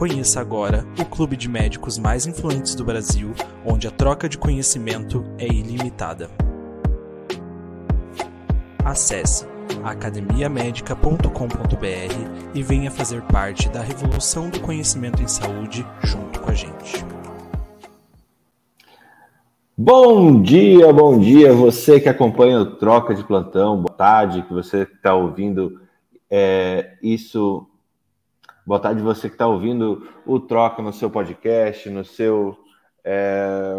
Conheça agora o clube de médicos mais influentes do Brasil, onde a troca de conhecimento é ilimitada. Acesse academiamedica.com.br e venha fazer parte da revolução do conhecimento em saúde junto com a gente. Bom dia, bom dia, você que acompanha o Troca de Plantão, boa tarde, que você está ouvindo é, isso Boa tarde, você que está ouvindo o Troca no seu podcast, no seu é,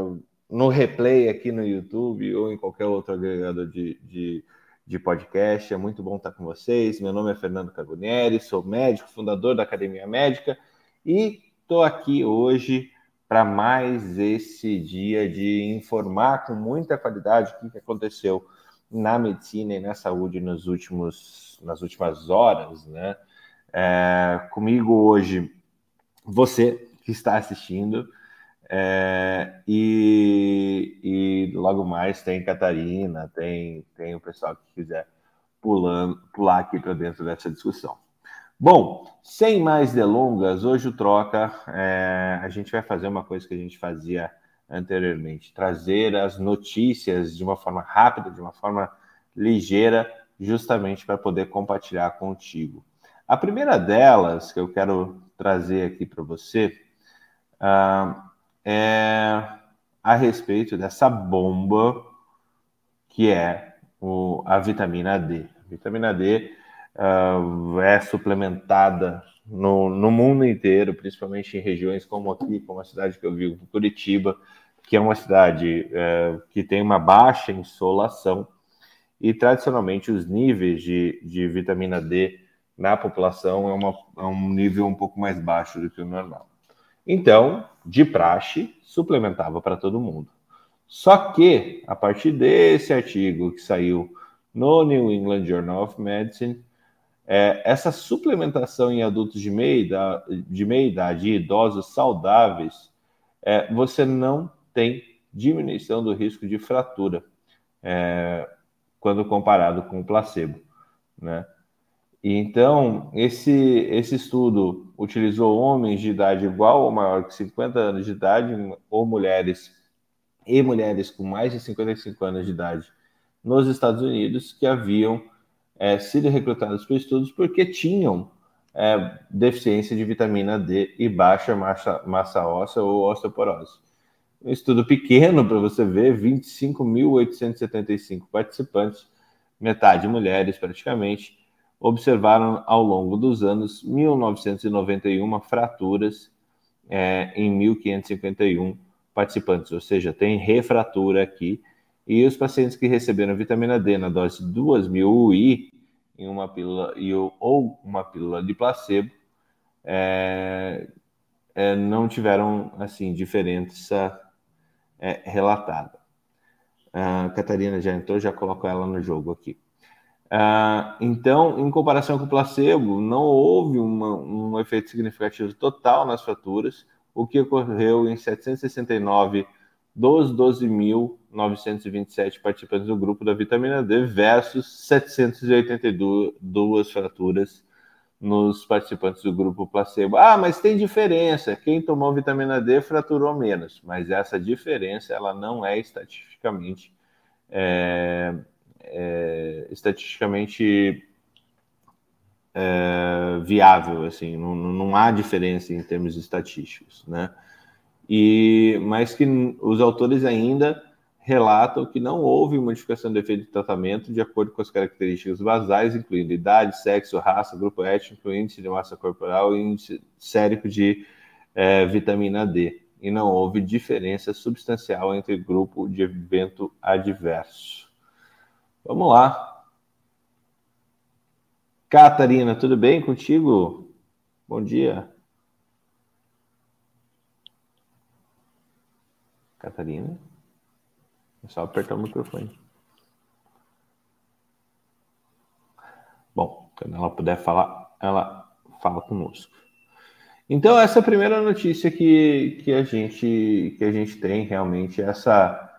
no replay aqui no YouTube ou em qualquer outro agregador de, de, de, podcast. É muito bom estar com vocês. Meu nome é Fernando Carbonieri, sou médico, fundador da Academia Médica e estou aqui hoje para mais esse dia de informar com muita qualidade o que aconteceu na medicina e na saúde nos últimos, nas últimas horas, né? É, comigo hoje, você que está assistindo, é, e, e, logo mais tem Catarina, tem, tem o pessoal que quiser pulando, pular aqui para dentro dessa discussão. Bom, sem mais delongas, hoje o Troca, é, a gente vai fazer uma coisa que a gente fazia anteriormente, trazer as notícias de uma forma rápida, de uma forma ligeira, justamente para poder compartilhar contigo. A primeira delas que eu quero trazer aqui para você uh, é a respeito dessa bomba que é o, a vitamina D. A vitamina D uh, é suplementada no, no, mundo inteiro, principalmente em regiões como aqui, como a cidade que eu vivo, Curitiba, que é uma cidade uh, que tem uma baixa insolação e tradicionalmente os níveis de, de vitamina D na população é, uma, é um nível um pouco mais baixo do que o normal. Então, de praxe, suplementava para todo mundo. Só que, a partir desse artigo que saiu no New England Journal of Medicine, é, essa suplementação em adultos de meia idade, de meia idade e idosos saudáveis, é, você não tem diminuição do risco de fratura é, quando comparado com o placebo, né? Então, esse, esse estudo utilizou homens de idade igual ou maior que 50 anos de idade, ou mulheres e mulheres com mais de 55 anos de idade nos Estados Unidos, que haviam é, sido recrutados para estudos porque tinham é, deficiência de vitamina D e baixa massa, massa óssea ou osteoporose. Um estudo pequeno para você ver, 25.875 participantes, metade mulheres praticamente, observaram ao longo dos anos 1991 fraturas é, em 1551 participantes, ou seja, tem refratura aqui. E os pacientes que receberam vitamina D na dose de 2.000 UI em uma pílula ou uma pílula de placebo é, é, não tiveram assim diferença é, relatada. A Catarina já entrou, já coloco ela no jogo aqui. Ah, então, em comparação com o placebo, não houve uma, um efeito significativo total nas fraturas, o que ocorreu em 769 dos 12.927 participantes do grupo da vitamina D versus 782 fraturas nos participantes do grupo placebo. Ah, mas tem diferença. Quem tomou vitamina D fraturou menos, mas essa diferença ela não é estatisticamente é, é, estatisticamente é, viável, assim, não, não há diferença em termos estatísticos, né? e mas que os autores ainda relatam que não houve modificação do efeito de tratamento de acordo com as características basais, incluindo idade, sexo, raça, grupo étnico, índice de massa corporal e índice sérico de é, vitamina D. E não houve diferença substancial entre grupo de evento adverso. Vamos lá. Catarina, tudo bem contigo? Bom dia. Catarina? É só apertar o microfone. Bom, quando ela puder falar, ela fala conosco. Então, essa é a primeira notícia que, que, a, gente, que a gente tem realmente, essa,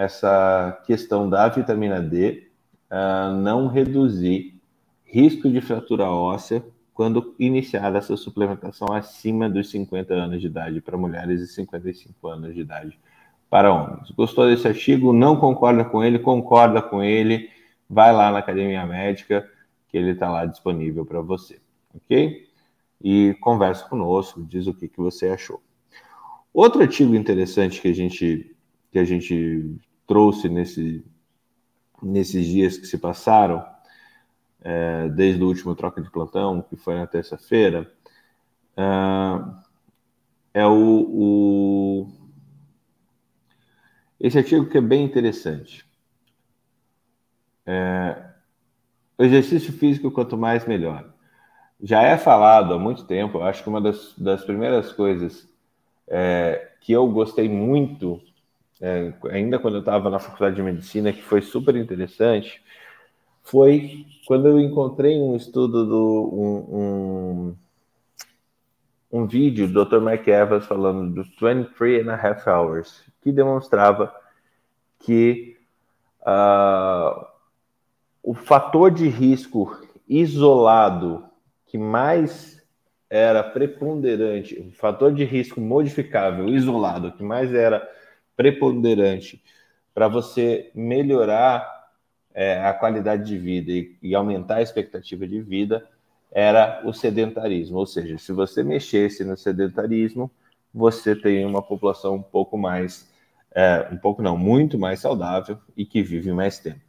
essa questão da vitamina D uh, não reduzir risco de fratura óssea quando iniciar essa suplementação acima dos 50 anos de idade para mulheres e 55 anos de idade para homens. Gostou desse artigo? Não concorda com ele? Concorda com ele? Vai lá na Academia Médica, que ele está lá disponível para você, ok? E conversa conosco, diz o que, que você achou. Outro artigo interessante que a gente, que a gente trouxe nesse, nesses dias que se passaram, é, desde o último troca de plantão, que foi na terça-feira, é, é o, o esse artigo que é bem interessante. É, o exercício físico, quanto mais, melhor. Já é falado há muito tempo, acho que uma das, das primeiras coisas é, que eu gostei muito, é, ainda quando eu estava na faculdade de medicina, que foi super interessante, foi quando eu encontrei um estudo do um, um, um vídeo do Dr. Mike Evans falando dos 23 and a half hours, que demonstrava que uh, o fator de risco isolado que mais era preponderante, o fator de risco modificável isolado que mais era preponderante para você melhorar é, a qualidade de vida e, e aumentar a expectativa de vida era o sedentarismo. Ou seja, se você mexesse no sedentarismo, você tem uma população um pouco mais, é, um pouco não, muito mais saudável e que vive mais tempo.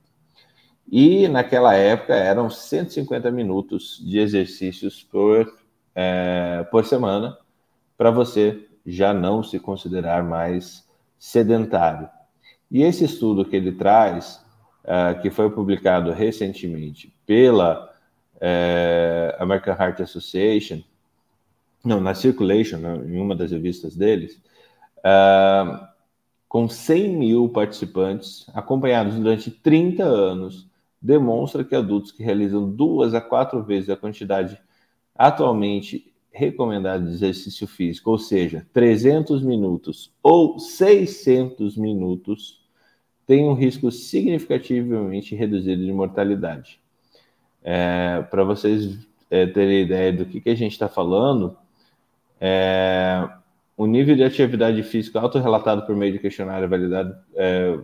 E naquela época eram 150 minutos de exercícios por, é, por semana para você já não se considerar mais sedentário. E esse estudo que ele traz, é, que foi publicado recentemente pela é, American Heart Association, não, na Circulation, né, em uma das revistas deles, uh, com 100 mil participantes, acompanhados durante 30 anos, demonstra que adultos que realizam duas a quatro vezes a quantidade atualmente recomendada de exercício físico, ou seja, 300 minutos ou 600 minutos, têm um risco significativamente reduzido de mortalidade. É, Para vocês é, terem ideia do que, que a gente está falando, é, o nível de atividade física autorrelatado por meio de questionário validado é,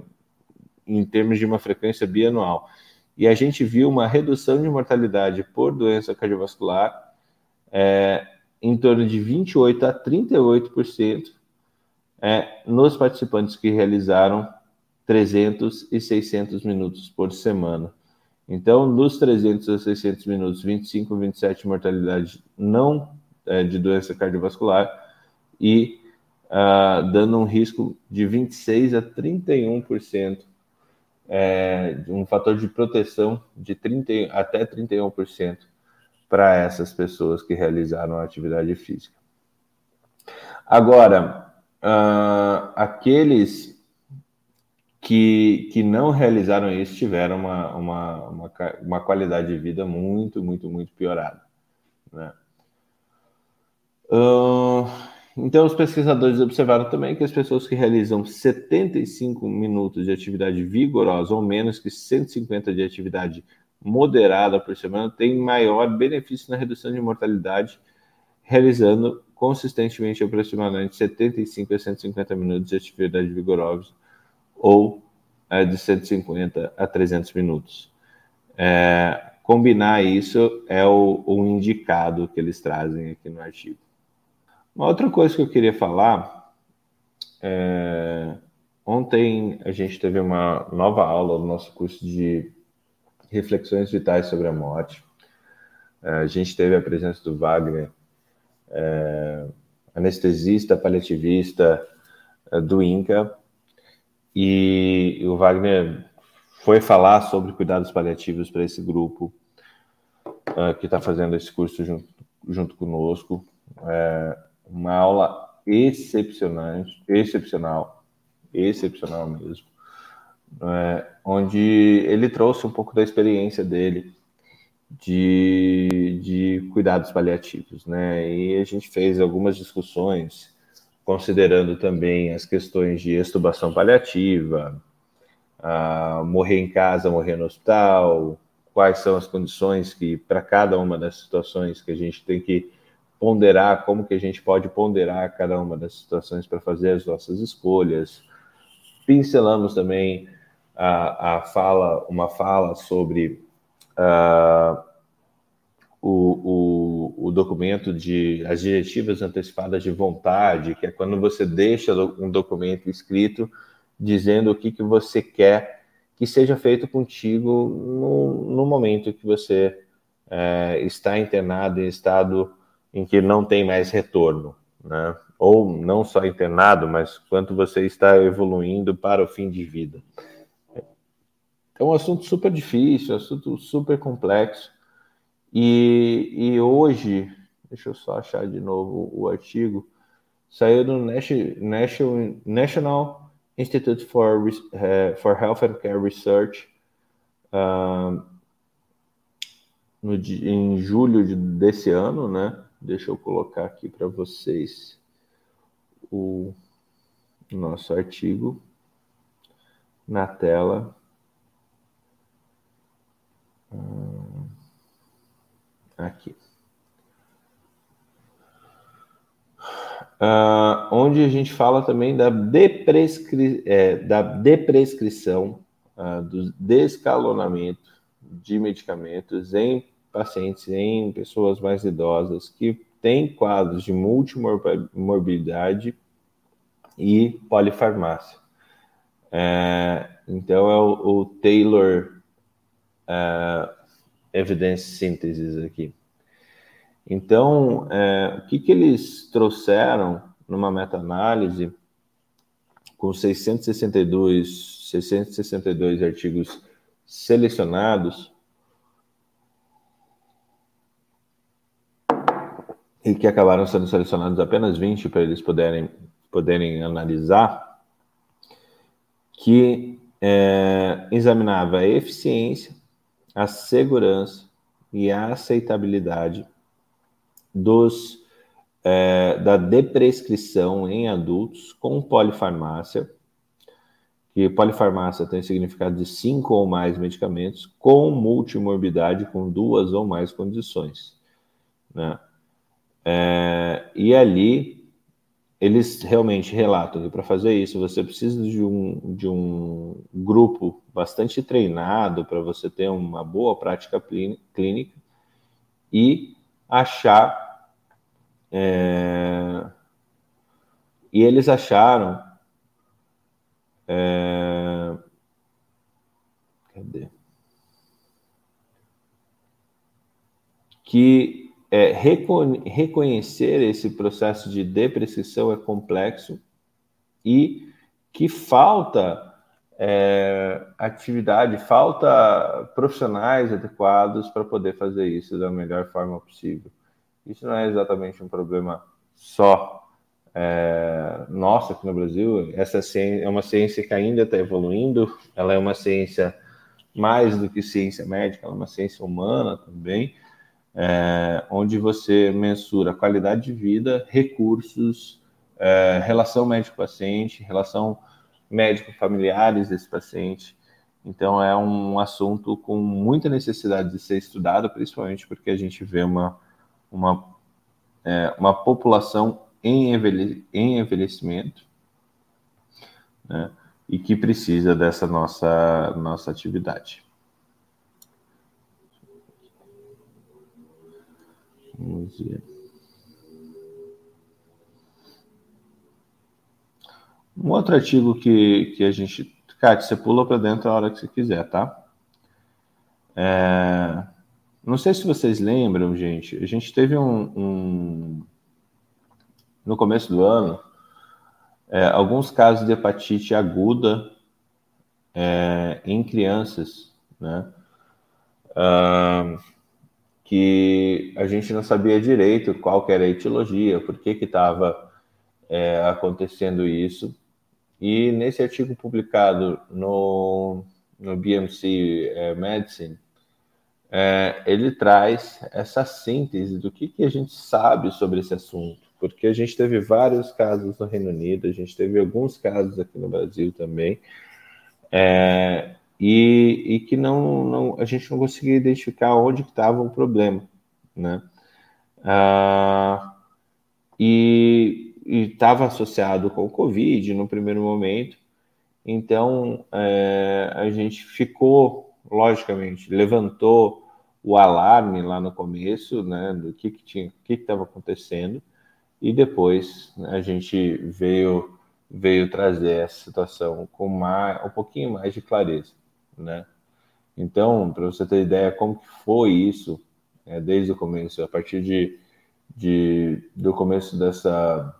em termos de uma frequência bianual. E a gente viu uma redução de mortalidade por doença cardiovascular é, em torno de 28% a 38% é, nos participantes que realizaram 300 e 600 minutos por semana. Então, nos 300 a 600 minutos, 25, 27 mortalidade não é, de doença cardiovascular e uh, dando um risco de 26 a 31%, é, um fator de proteção de 30, até 31% para essas pessoas que realizaram atividade física. Agora, uh, aqueles que, que não realizaram isso tiveram uma, uma, uma, uma qualidade de vida muito, muito, muito piorada. Né? então, os pesquisadores observaram também que as pessoas que realizam 75 minutos de atividade vigorosa ou menos que 150 de atividade moderada por semana têm maior benefício na redução de mortalidade, realizando consistentemente aproximadamente 75 a 150 minutos de atividade vigorosa ou é, de 150 a 300 minutos. É, combinar isso é o, o indicado que eles trazem aqui no artigo. Uma outra coisa que eu queria falar é, ontem a gente teve uma nova aula no nosso curso de reflexões vitais sobre a morte. É, a gente teve a presença do Wagner, é, anestesista, paliativista é, do INCA, e o Wagner foi falar sobre cuidados paliativos para esse grupo uh, que está fazendo esse curso junto, junto conosco. É uma aula excepcional, excepcional, excepcional mesmo, é, onde ele trouxe um pouco da experiência dele de, de cuidados paliativos, né? E a gente fez algumas discussões considerando também as questões de extubação paliativa, morrer em casa, morrer no hospital, quais são as condições que, para cada uma das situações que a gente tem que ponderar, como que a gente pode ponderar cada uma das situações para fazer as nossas escolhas. Pincelamos também a, a fala, uma fala sobre uh, o, o, o, documento de as diretivas antecipadas de vontade, que é quando você deixa um documento escrito dizendo o que, que você quer que seja feito contigo no, no momento que você é, está internado em estado em que não tem mais retorno, né? Ou não só internado, mas quanto você está evoluindo para o fim de vida. É um assunto super difícil, um assunto super complexo. E, e hoje, deixa eu só achar de novo o artigo, saiu do National, Institute for, uh, for Health and Care Research, no, em julho de, desse ano, né? Deixa eu colocar aqui para vocês o nosso artigo na tela. Uh, aqui. uh, onde a gente fala também da, deprescri é, da deprescrição, uh, do descalonamento de medicamentos em pacientes, em pessoas mais idosas que têm quadros de multimorbilidade e polifarmácia. É, então, é o, o Taylor uh, Evidence Synthesis aqui. Então, é, o que, que eles trouxeram numa meta-análise com 662, 662 artigos selecionados e que acabaram sendo selecionados apenas 20 para eles poderem, poderem analisar, que é, examinava a eficiência, a segurança e a aceitabilidade dos, é, da deprescrição em adultos com polifarmácia, que polifarmácia tem significado de cinco ou mais medicamentos, com multimorbidade, com duas ou mais condições. Né? É, e ali, eles realmente relatam que para fazer isso você precisa de um, de um grupo bastante treinado para você ter uma boa prática clínica e achar é... E eles acharam. É... Cadê? Que é, reconhecer esse processo de depreciação é complexo e que falta é, atividade, falta profissionais adequados para poder fazer isso da melhor forma possível. Isso não é exatamente um problema só é, nosso aqui no Brasil. Essa ciência é uma ciência que ainda está evoluindo, ela é uma ciência mais do que ciência médica, ela é uma ciência humana também, é, onde você mensura qualidade de vida, recursos, é, relação médico-paciente, relação médico-familiares desse paciente. Então, é um assunto com muita necessidade de ser estudado, principalmente porque a gente vê uma uma, é, uma população em, envelhe, em envelhecimento né, e que precisa dessa nossa, nossa atividade. Vamos ver. Um outro artigo que, que a gente. Cátia, você pula para dentro a hora que você quiser, tá? É, não sei se vocês lembram, gente. A gente teve um. um no começo do ano, é, alguns casos de hepatite aguda é, em crianças, né? Uh, que a gente não sabia direito qual era a etiologia, por que estava é, acontecendo isso. E nesse artigo publicado no, no BMC é, Medicine, é, ele traz essa síntese do que, que a gente sabe sobre esse assunto, porque a gente teve vários casos no Reino Unido, a gente teve alguns casos aqui no Brasil também, é, e, e, que não, não, a gente não conseguia identificar onde estava o problema, né? Ah, e estava associado com o Covid no primeiro momento, então é, a gente ficou, logicamente, levantou o alarme lá no começo, né, do que que tinha, que estava acontecendo, e depois né, a gente veio veio trazer essa situação com mais, um pouquinho mais de clareza, né? Então, para você ter ideia como que foi isso, é, desde o começo, a partir de, de do começo dessa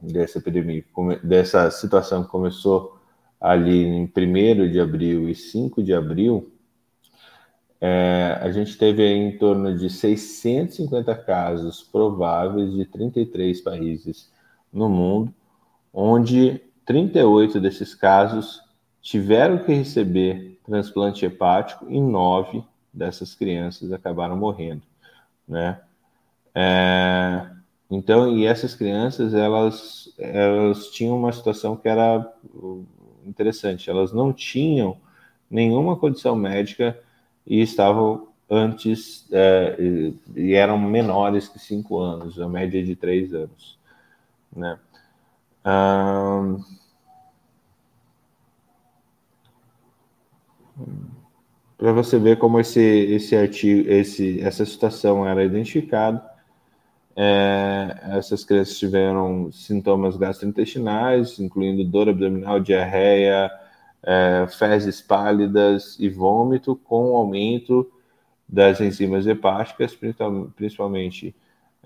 dessa epidemia, dessa situação que começou ali em 1 de abril e 5 de abril, é, a gente teve em torno de 650 casos prováveis de 33 países no mundo, onde 38 desses casos tiveram que receber transplante hepático e nove dessas crianças acabaram morrendo, né? É, então, e essas crianças, elas, elas tinham uma situação que era interessante, elas não tinham nenhuma condição médica e estavam antes, é, e eram menores que cinco anos, a média de três anos, né? Para você ver como esse, esse artigo, esse, essa situação era identificada. É, essas crianças tiveram sintomas gastrointestinais, incluindo dor abdominal, diarreia, é, fezes pálidas e vômito, com aumento das enzimas hepáticas, principalmente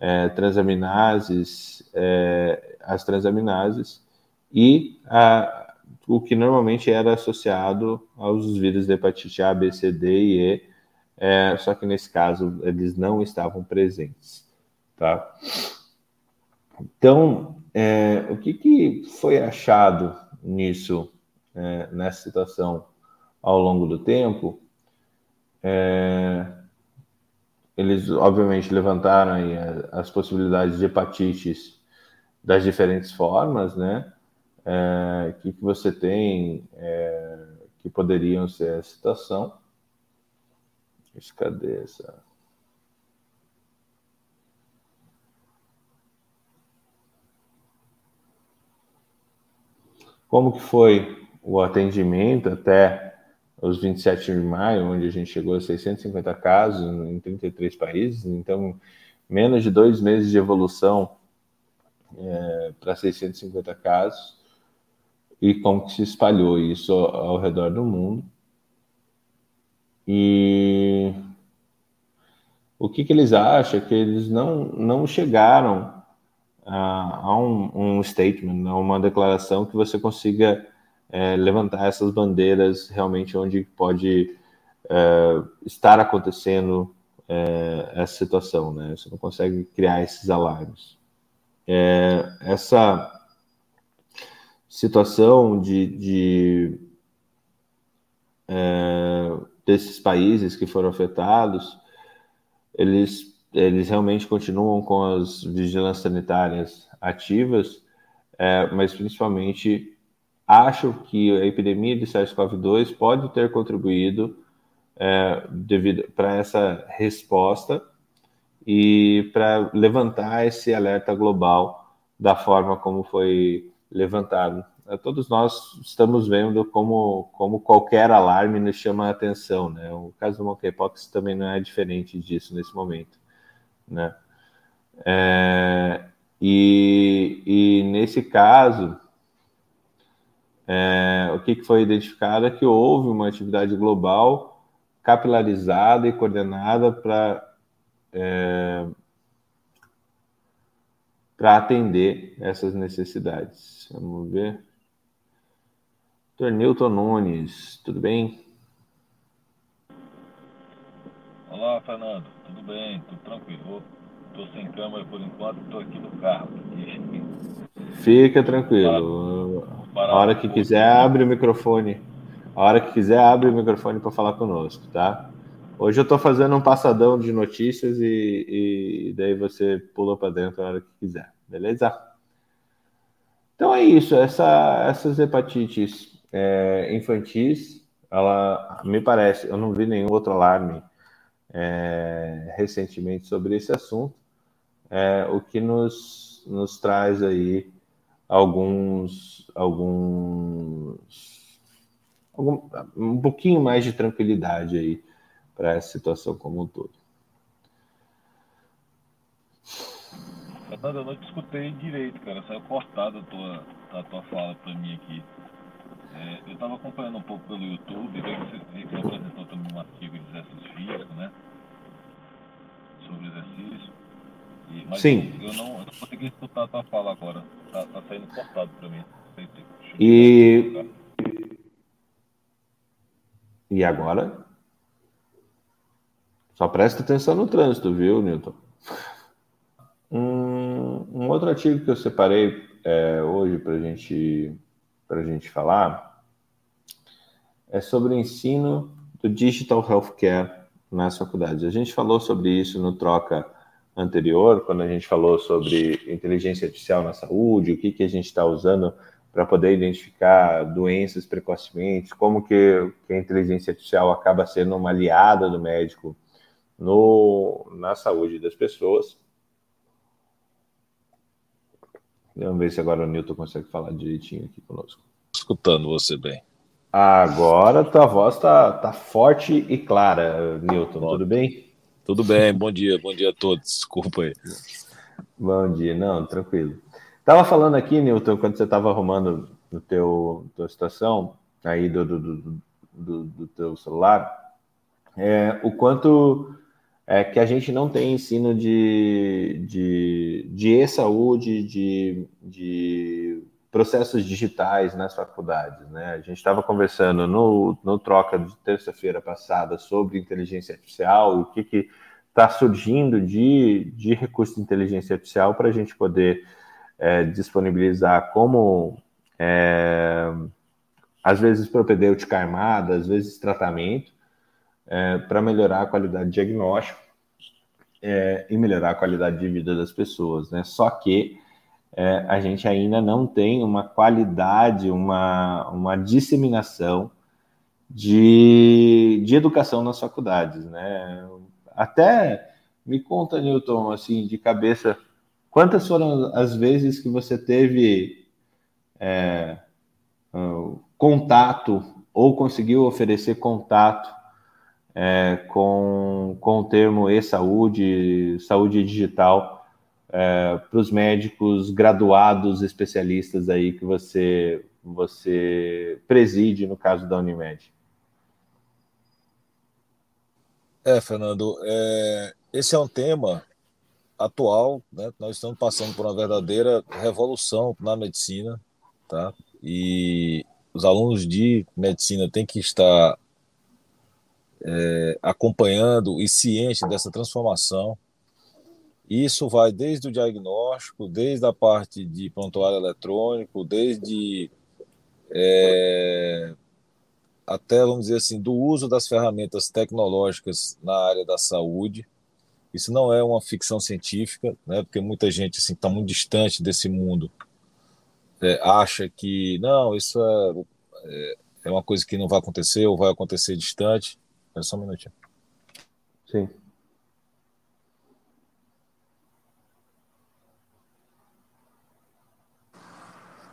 é, transaminases, é, as transaminases, e a, o que normalmente era associado aos vírus da hepatite A, B, C, D e E, é, só que nesse caso eles não estavam presentes, tá? Então, é, o que, que foi achado nisso, é, nessa situação ao longo do tempo? É, eles obviamente levantaram as possibilidades de hepatites das diferentes formas, né? É, que, que você tem é, que poderiam ser a situação. Cadê essa? Como que foi o atendimento até os 27 de maio, onde a gente chegou a 650 casos em 33 países, então menos de dois meses de evolução é, para 650 casos, e como que se espalhou isso ao, ao redor do mundo. E o que, que eles acham? Que eles não, não chegaram a, a um, um statement, a uma declaração que você consiga é, levantar essas bandeiras realmente onde pode é, estar acontecendo é, essa situação, né? Você não consegue criar esses alarmes. É, essa situação de, de é, desses países que foram afetados, eles, eles realmente continuam com as vigilâncias sanitárias ativas, é, mas principalmente acho que a epidemia de SARS-CoV-2 pode ter contribuído é, devido para essa resposta e para levantar esse alerta global da forma como foi levantado. É, todos nós estamos vendo como, como qualquer alarme nos chama a atenção, né? O caso do monkeypox também não é diferente disso nesse momento, né? É, e, e nesse caso, é, o que, que foi identificado é que houve uma atividade global capilarizada e coordenada para é, para atender essas necessidades. Vamos ver. Dr. Newton Nunes, tudo bem? Olá, Fernando. Tudo bem? Tudo tranquilo? Estou sem câmera por enquanto, estou aqui no carro. Fica tranquilo. A hora que quiser, abre o microfone. A hora que quiser, abre o microfone para falar conosco, tá? Hoje eu estou fazendo um passadão de notícias e, e daí você pula para dentro a hora que quiser, beleza? Então é isso. Essa, essas hepatites é, infantis, ela me parece, eu não vi nenhum outro alarme é, recentemente sobre esse assunto, é, o que nos, nos traz aí alguns, alguns algum, um pouquinho mais de tranquilidade aí para essa situação como um todo. Fernando, eu não te escutei direito, cara. Saiu cortada a tua, a tua fala para mim aqui. É, eu estava acompanhando um pouco pelo YouTube, vi que você, você apresentou também um artigo de exercício físico, né? Sobre exercício. E, mas Sim. Eu, não, eu não consegui escutar a tua fala agora. Tá, tá saindo cortado para mim. E... e agora? Só presta atenção no trânsito, viu, Newton? Um, um outro artigo que eu separei é, hoje para gente, a gente falar é sobre o ensino do Digital Healthcare nas faculdades. A gente falou sobre isso no troca anterior, quando a gente falou sobre inteligência artificial na saúde, o que, que a gente está usando para poder identificar doenças precocemente, como que, que, a inteligência artificial acaba sendo uma aliada do médico no, na saúde das pessoas. Vamos ver se agora o Newton consegue falar direitinho aqui conosco. Escutando você bem. Agora tua voz está tá forte e clara, Newton. Bom, tudo bem? Tudo bem, bom dia, bom dia a todos. Desculpa aí. Bom dia, não, tranquilo. Tava falando aqui, Newton, quando você estava arrumando no teu tua situação aí do, do, do, do, do teu celular, é, o quanto é que a gente não tem ensino de, de, de e-saúde, de, de processos digitais nas faculdades. Né? A gente estava conversando no, no troca de terça-feira passada sobre inteligência artificial o que está surgindo de, de recurso de inteligência artificial para a gente poder é, disponibilizar como, é, às vezes, propedêutica armada, às vezes tratamento, é, para melhorar a qualidade de diagnóstico é, e melhorar a qualidade de vida das pessoas. Né? Só que é, a gente ainda não tem uma qualidade, uma, uma disseminação de, de educação nas faculdades, né? Até me conta, Newton, assim, de cabeça, quantas foram as vezes que você teve é, contato ou conseguiu oferecer contato é, com, com o termo e-saúde, saúde digital, é, para os médicos graduados, especialistas aí que você, você preside no caso da Unimed? É, Fernando, é, esse é um tema atual, né? Nós estamos passando por uma verdadeira revolução na medicina, tá? E os alunos de medicina têm que estar é, acompanhando e cientes dessa transformação isso vai desde o diagnóstico, desde a parte de prontuário eletrônico, desde é, até, vamos dizer assim, do uso das ferramentas tecnológicas na área da saúde. Isso não é uma ficção científica, né, porque muita gente está assim, tá muito distante desse mundo, é, acha que, não, isso é, é, é uma coisa que não vai acontecer ou vai acontecer distante. É só um minutinho. Sim.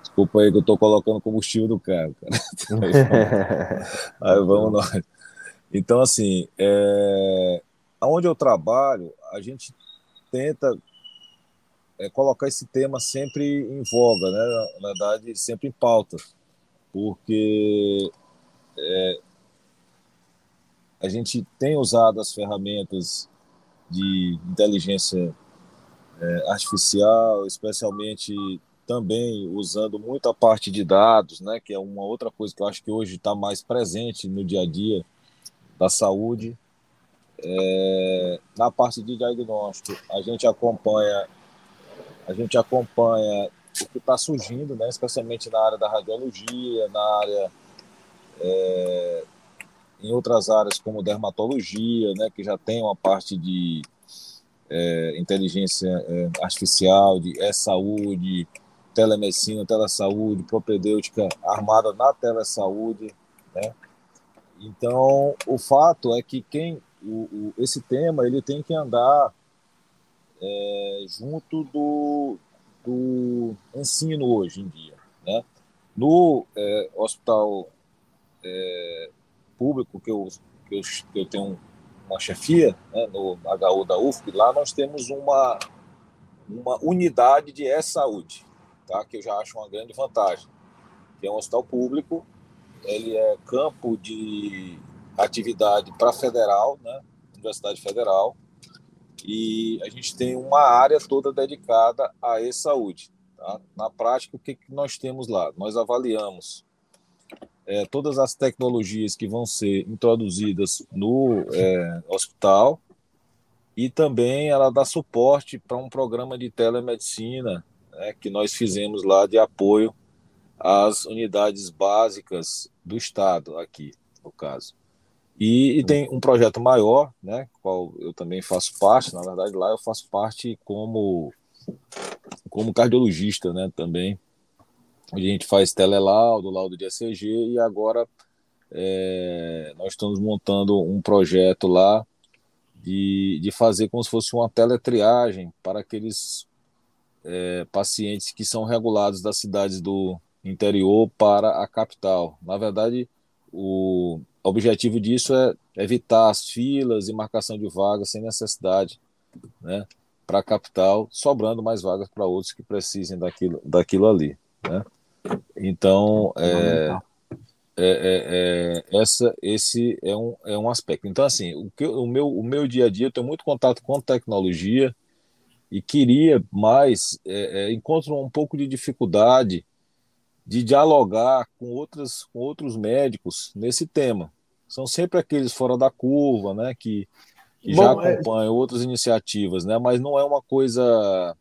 Desculpa aí que eu estou colocando combustível do carro, cara. aí vamos nós. Então, assim, é... onde eu trabalho, a gente tenta é, colocar esse tema sempre em voga, né? Na verdade, sempre em pauta. porque é, a gente tem usado as ferramentas de inteligência é, artificial, especialmente também usando muita parte de dados, né, que é uma outra coisa que eu acho que hoje está mais presente no dia a dia da saúde. É, na parte de diagnóstico, a gente acompanha a gente acompanha o que está surgindo, né, especialmente na área da radiologia, na área é, em outras áreas como dermatologia, né, que já tem uma parte de é, inteligência é, artificial, de e-saúde, telemedicina, telesaúde, propedêutica armada na telesaúde, né? Então, o fato é que quem o, o, esse tema ele tem que andar é, junto do, do ensino hoje em dia, né? No é, hospital é, público que eu, que eu, que eu tenho uma chefia, né, no HU da UFP, lá nós temos uma, uma unidade de e-saúde, tá? que eu já acho uma grande vantagem, que é um hospital público, ele é campo de atividade para federal, né? Universidade Federal, e a gente tem uma área toda dedicada a e-saúde. Tá? Na prática, o que, que nós temos lá? Nós avaliamos é, todas as tecnologias que vão ser introduzidas no é, hospital e também ela dá suporte para um programa de telemedicina né, que nós fizemos lá de apoio às unidades básicas do Estado, aqui, no caso. E, e, tem um projeto maior, né, qual eu também faço parte, na verdade lá eu faço parte como, como cardiologista, né, também, a gente faz telelaudo, laudo de ECG, e agora é, nós estamos montando um projeto lá de, de fazer como se fosse uma teletriagem para aqueles é, pacientes que são regulados das cidades do interior para a capital. Na verdade, o objetivo disso é evitar as filas e marcação de vagas sem necessidade né, para a capital, sobrando mais vagas para outros que precisem daquilo, daquilo ali. Né? Então, é, é, é, é, essa, esse é um, é um aspecto. Então, assim, o, que, o, meu, o meu dia a dia, eu tenho muito contato com tecnologia, e queria mais, é, é, encontro um pouco de dificuldade de dialogar com, outras, com outros médicos nesse tema. São sempre aqueles fora da curva, né, que, que Bom, já acompanham outras iniciativas, né, mas não é uma coisa,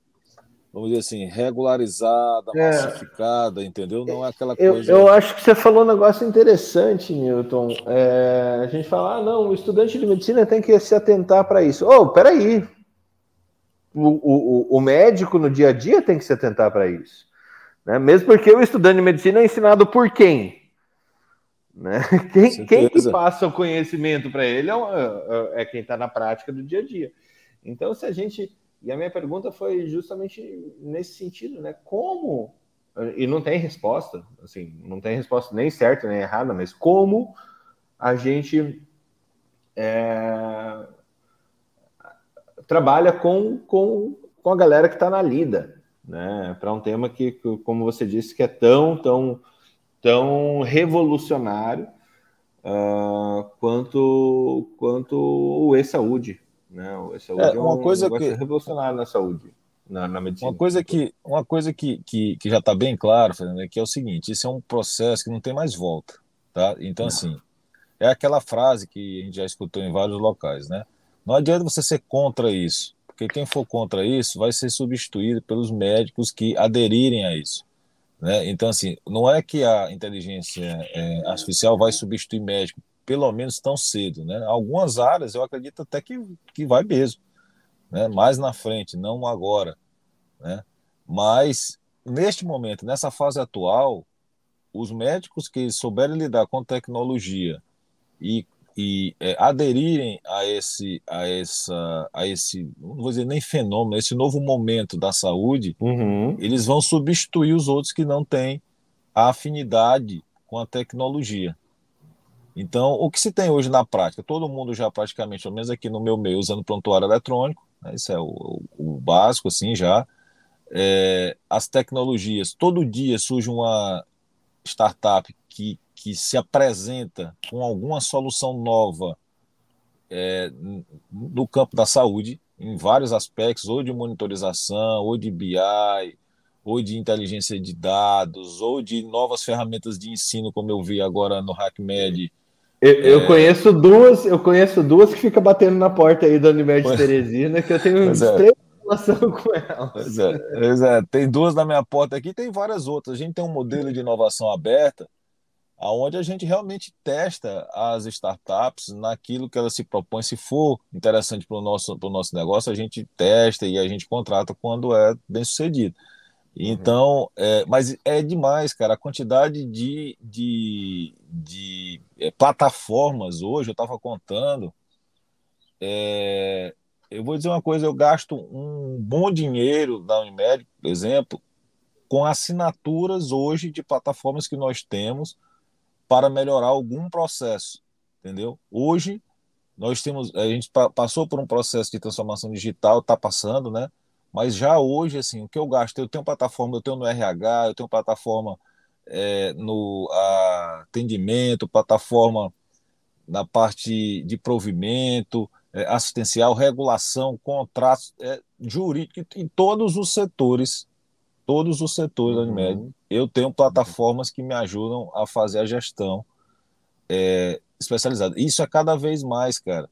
vamos dizer assim, regularizada, é... massificada, entendeu? Não é aquela coisa. Eu, eu acho que você falou um negócio interessante, Newton. É, a gente fala, ah, não, o estudante de medicina tem que se atentar para isso. Oh, peraí, o, o, o médico no dia a dia tem que se atentar para isso. Né? Mesmo porque o estudante de medicina é ensinado por quem? Né? Quem, quem que passa o conhecimento para ele é, é, é quem está na prática do dia a dia. Então, se a gente. E a minha pergunta foi justamente nesse sentido, né? Como. E não tem resposta, assim, não tem resposta nem certa nem errada, mas como a gente é, trabalha com, com, com a galera que está na lida, né? Para um tema que, como você disse, que é tão, tão, tão revolucionário uh, quanto, quanto o e-saúde. Né? O e-saúde é, é uma é um coisa que revolucionário na saúde. Na, na, medicina. Uma coisa que, uma coisa que, que, que já está bem claro, Fernando, é que é o seguinte: isso é um processo que não tem mais volta. Tá? Então, assim, é aquela frase que a gente já escutou em vários locais, né? Não adianta você ser contra isso, porque quem for contra isso vai ser substituído pelos médicos que aderirem a isso. Né? Então, assim, não é que a inteligência é, artificial vai substituir médico, pelo menos tão cedo. Né? Algumas áreas eu acredito até que, que vai mesmo, né? mais na frente, não agora. Né? Mas, neste momento, nessa fase atual, os médicos que souberem lidar com tecnologia e e é, aderirem a esse, a essa, a esse, não vou dizer nem fenômeno, esse novo momento da saúde, uhum. eles vão substituir os outros que não têm a afinidade com a tecnologia. Então, o que se tem hoje na prática? Todo mundo já praticamente, pelo menos aqui no meu meio, usando prontuário eletrônico, né, isso é o, o, básico, assim, já. É, as tecnologias, todo dia surge uma startup que, que se apresenta com alguma solução nova é, no campo da saúde, em vários aspectos, ou de monitorização, ou de BI, ou de inteligência de dados, ou de novas ferramentas de ensino, como eu vi agora no HackMed. Eu, eu é... conheço duas, eu conheço duas que ficam batendo na porta aí da Unimed pois... Teresina, que eu tenho pois é. relação com elas. Pois é, pois é, tem duas na minha porta aqui, tem várias outras. A gente tem um modelo de inovação aberta, aonde a gente realmente testa as startups naquilo que elas se propõem. Se for interessante para o nosso, nosso negócio, a gente testa e a gente contrata quando é bem sucedido. Uhum. Então, é, mas é demais, cara, a quantidade de, de, de é, plataformas hoje, eu estava contando, é, eu vou dizer uma coisa, eu gasto um bom dinheiro da Unimed, por exemplo, com assinaturas hoje de plataformas que nós temos, para melhorar algum processo, entendeu? Hoje nós temos, a gente passou por um processo de transformação digital, está passando, né? Mas já hoje, assim, o que eu gasto, eu tenho plataforma, eu tenho no RH, eu tenho plataforma é, no atendimento, plataforma na parte de provimento, é, assistencial, regulação, contratos, é, jurídico, em todos os setores todos os setores uhum. da Unimed. Eu tenho plataformas que me ajudam a fazer a gestão é, especializada. Isso é cada vez mais, cara.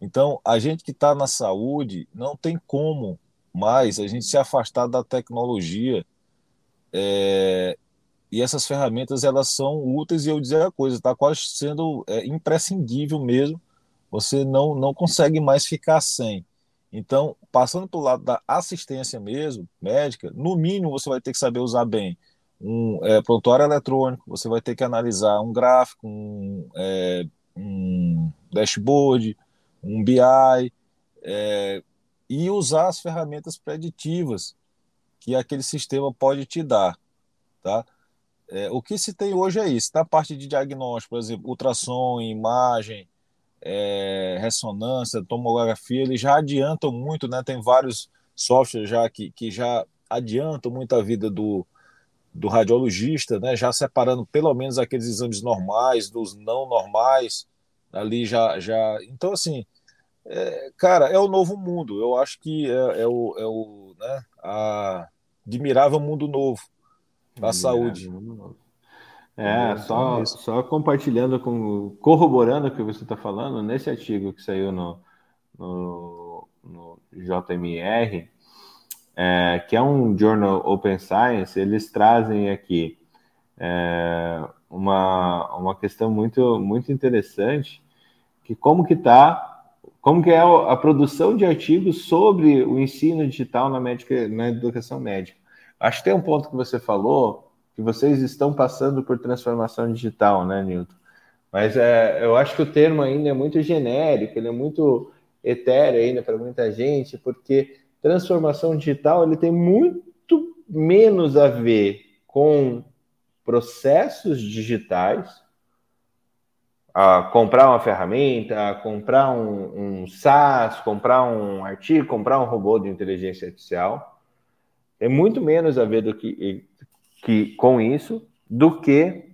Então, a gente que está na saúde não tem como mais a gente se afastar da tecnologia. É, e essas ferramentas elas são úteis e eu dizer a coisa, está quase sendo é, imprescindível mesmo. Você não, não consegue mais ficar sem. Então, passando para o lado da assistência mesmo, médica, no mínimo você vai ter que saber usar bem um é, prontuário eletrônico, você vai ter que analisar um gráfico, um, é, um dashboard, um BI, é, e usar as ferramentas preditivas que aquele sistema pode te dar. Tá? É, o que se tem hoje é isso. Na parte de diagnóstico, por exemplo, ultrassom, imagem, é, ressonância, tomografia, eles já adiantam muito, né? Tem vários softwares já que, que já adiantam muito a vida do, do radiologista, né? Já separando pelo menos aqueles exames normais dos não normais, ali já, já. Então assim, é, cara, é o novo mundo. Eu acho que é, é o, é o né? A admirável mundo novo da saúde. É, só, só compartilhando, com, corroborando o que você está falando, nesse artigo que saiu no, no, no JMR, é, que é um journal Open Science, eles trazem aqui é, uma, uma questão muito, muito interessante, que como que está como que é a produção de artigos sobre o ensino digital na, médica, na educação médica. Acho que tem um ponto que você falou, que vocês estão passando por transformação digital, né, Newton? Mas é, eu acho que o termo ainda é muito genérico, ele é muito etéreo ainda para muita gente, porque transformação digital ele tem muito menos a ver com processos digitais, a comprar uma ferramenta, a comprar um, um SaaS, comprar um artigo, comprar um robô de inteligência artificial. Tem muito menos a ver do que que com isso do que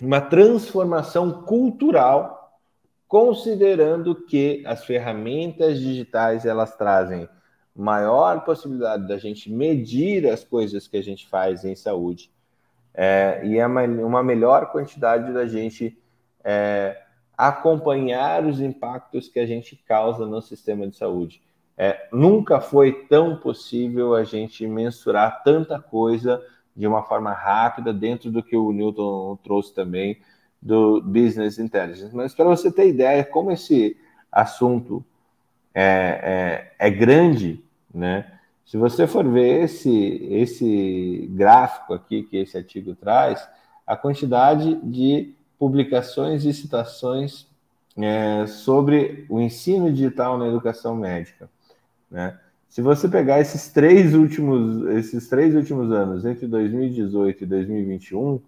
uma transformação cultural, considerando que as ferramentas digitais elas trazem maior possibilidade da gente medir as coisas que a gente faz em saúde é, e é uma, uma, melhor quantidade da gente é, acompanhar os impactos que a gente causa no sistema de saúde. É, nunca foi tão possível a gente mensurar tanta coisa de uma forma rápida, dentro do que o Newton trouxe também do Business Intelligence. Mas para você ter ideia como esse assunto é, é, é grande, né? Se você for ver esse, esse gráfico aqui que esse artigo traz, a quantidade de publicações e citações é, sobre o ensino digital na educação médica, né? Se você pegar esses três últimos, esses três últimos anos, entre 2018 e 2021,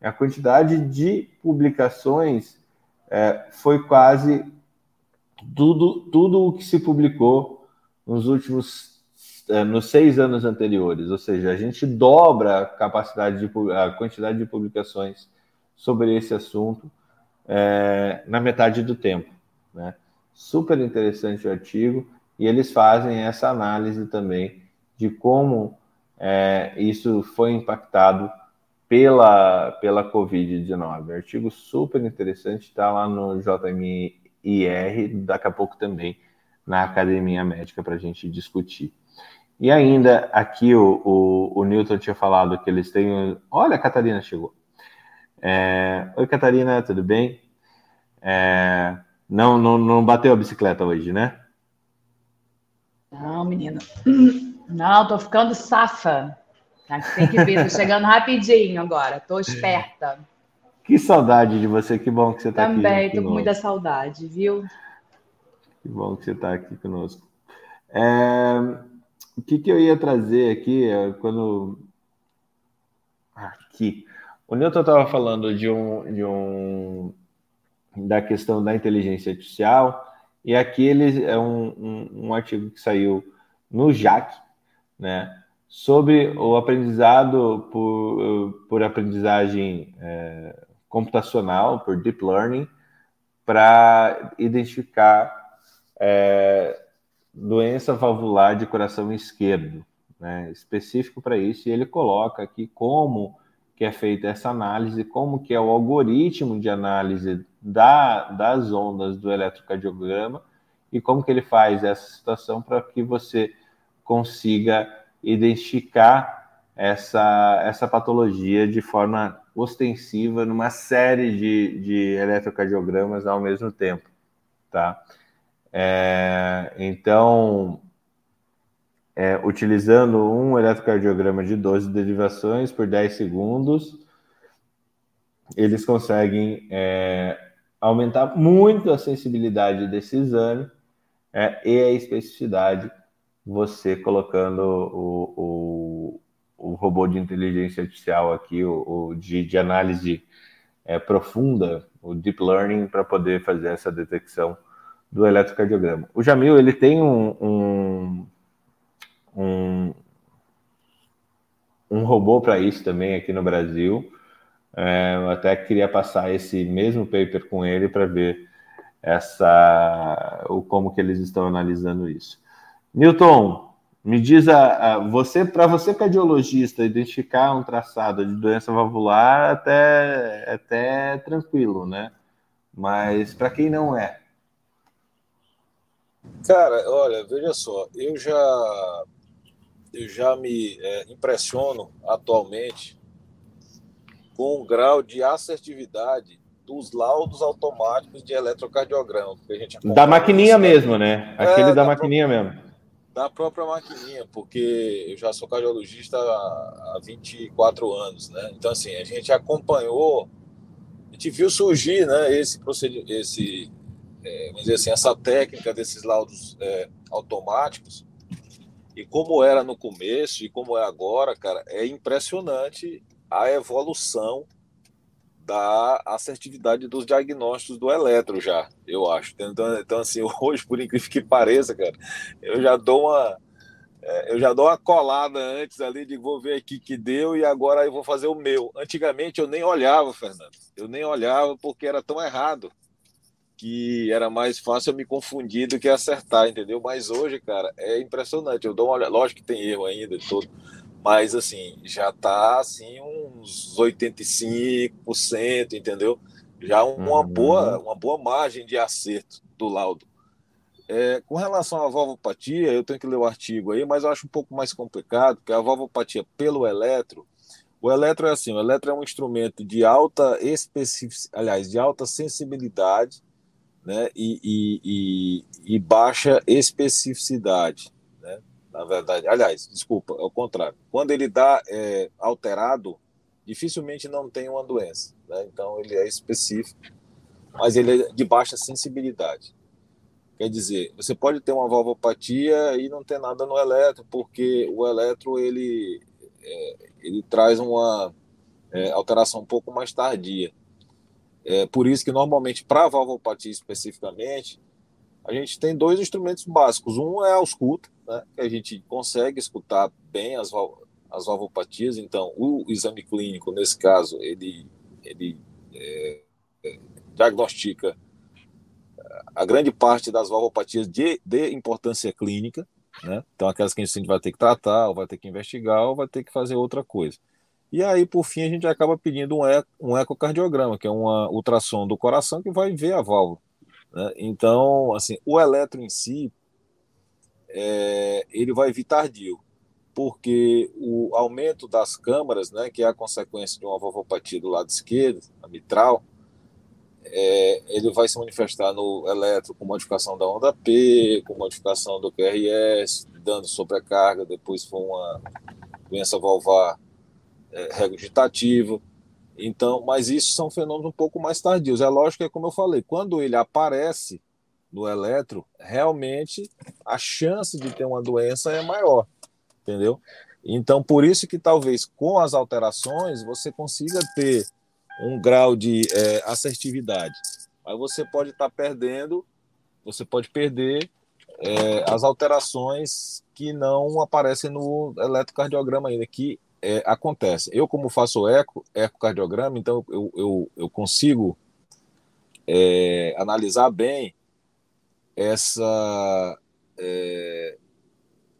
a quantidade de publicações é, foi quase tudo, tudo o que se publicou nos últimos é, nos seis anos anteriores, ou seja, a gente dobra a capacidade de a quantidade de publicações sobre esse assunto é, na metade do tempo. Né? Super interessante o artigo e eles fazem essa análise também de como é, isso foi impactado pela, pela Covid-19. Artigo super interessante, está lá no JMIR, daqui a pouco também na Academia Médica para a gente discutir. E ainda aqui o, o, o, Newton tinha falado que eles têm. Olha, a Catarina chegou. É... Oi, Catarina, tudo bem? É... Não, não, não bateu a bicicleta hoje, né? Não, menino. Não, tô ficando safa. Tem que ver, tô chegando rapidinho agora, tô esperta. Que saudade de você, que bom que você está aqui. Também, tô com muita saudade, viu? Que bom que você está aqui conosco. É, o que, que eu ia trazer aqui, é, quando... Aqui. O Newton estava falando de um, de um... da questão da inteligência artificial, e aqui ele é um, um, um artigo que saiu no JAC, né? sobre o aprendizado por, por aprendizagem é, computacional, por deep learning, para identificar é, doença valvular de coração esquerdo, né, específico para isso, e ele coloca aqui como que é feita essa análise, como que é o algoritmo de análise da, das ondas do eletrocardiograma e como que ele faz essa situação para que você consiga identificar essa, essa patologia de forma ostensiva numa série de, de eletrocardiogramas ao mesmo tempo, tá? É, então, é, utilizando um eletrocardiograma de 12 derivações por 10 segundos, eles conseguem é, aumentar muito a sensibilidade desse exame é, e a especificidade você colocando o, o, o robô de inteligência artificial aqui, o, o de, de, análise é, profunda, o deep learning, para poder fazer essa detecção do eletrocardiograma. O Jamil ele tem um, um, um, um robô para isso também aqui no Brasil. É, eu até queria passar esse mesmo paper com ele para ver essa o como que eles estão analisando isso. Newton, me diz a, a você, para você cardiologista, identificar um traçado de doença valvular até até tranquilo, né? Mas para quem não é? Cara, olha, veja só, eu já eu já me é, impressiono atualmente com o grau de assertividade dos laudos automáticos de eletrocardiograma. Que a gente da maquininha mesmo, né? Aquele é, da, da maquininha mesmo da própria maquininha, porque eu já sou cardiologista há 24 anos, né? Então, assim, a gente acompanhou, a gente viu surgir, né, esse procedimento, esse, é, vamos dizer assim, essa técnica desses laudos é, automáticos, e como era no começo e como é agora, cara, é impressionante a evolução da assertividade dos diagnósticos do eletro já, eu acho. Então, então, assim, hoje, por incrível que pareça, cara, eu já dou uma é, eu já dou uma colada antes ali de vou ver aqui que deu e agora eu vou fazer o meu. Antigamente eu nem olhava, Fernando. Eu nem olhava porque era tão errado que era mais fácil eu me confundir do que acertar, entendeu? Mas hoje, cara, é impressionante. Eu dou uma olhada, lógico que tem erro ainda todo, mas assim, já está assim uns 85%, entendeu? Já uma uhum. boa, uma boa margem de acerto do laudo. É, com relação à valvopatia, eu tenho que ler o artigo aí, mas eu acho um pouco mais complicado, porque a valvopatia pelo eletro, o eletro é assim, o eletro é um instrumento de alta especificidade, aliás, de alta sensibilidade, né, e, e, e, baixa especificidade na verdade. Aliás, desculpa, é o contrário. Quando ele dá é, alterado, dificilmente não tem uma doença. Né? Então, ele é específico, mas ele é de baixa sensibilidade. Quer dizer, você pode ter uma valvopatia e não ter nada no eletro, porque o eletro ele, é, ele traz uma é, alteração um pouco mais tardia. É por isso que normalmente para a valvopatia especificamente, a gente tem dois instrumentos básicos. Um é a ausculta, né, que a gente consegue escutar bem as, as valvopatias. Então, o exame clínico, nesse caso, ele, ele é, diagnostica a grande parte das valvopatias de, de importância clínica, né? Então, aquelas que a gente vai ter que tratar, ou vai ter que investigar, ou vai ter que fazer outra coisa. E aí, por fim, a gente acaba pedindo um, eco, um ecocardiograma, que é uma ultrassom do coração que vai ver a válvula. Né? Então, assim, o eletro em si, é, ele vai vir tardio, porque o aumento das câmaras, né, que é a consequência de uma valvopatia do lado esquerdo, a mitral, é, ele vai se manifestar no eletro com modificação da onda P, com modificação do QRS, dando sobrecarga, depois foi uma doença valvar é, regurgitativa. Então, mas isso são fenômenos um pouco mais tardios. É lógico que, é como eu falei, quando ele aparece no eletro, realmente a chance de ter uma doença é maior, entendeu? Então, por isso que talvez com as alterações você consiga ter um grau de é, assertividade. Mas você pode estar tá perdendo, você pode perder é, as alterações que não aparecem no eletrocardiograma ainda, que é, acontece. Eu, como faço eco, ecocardiograma, então eu, eu, eu consigo é, analisar bem essa é,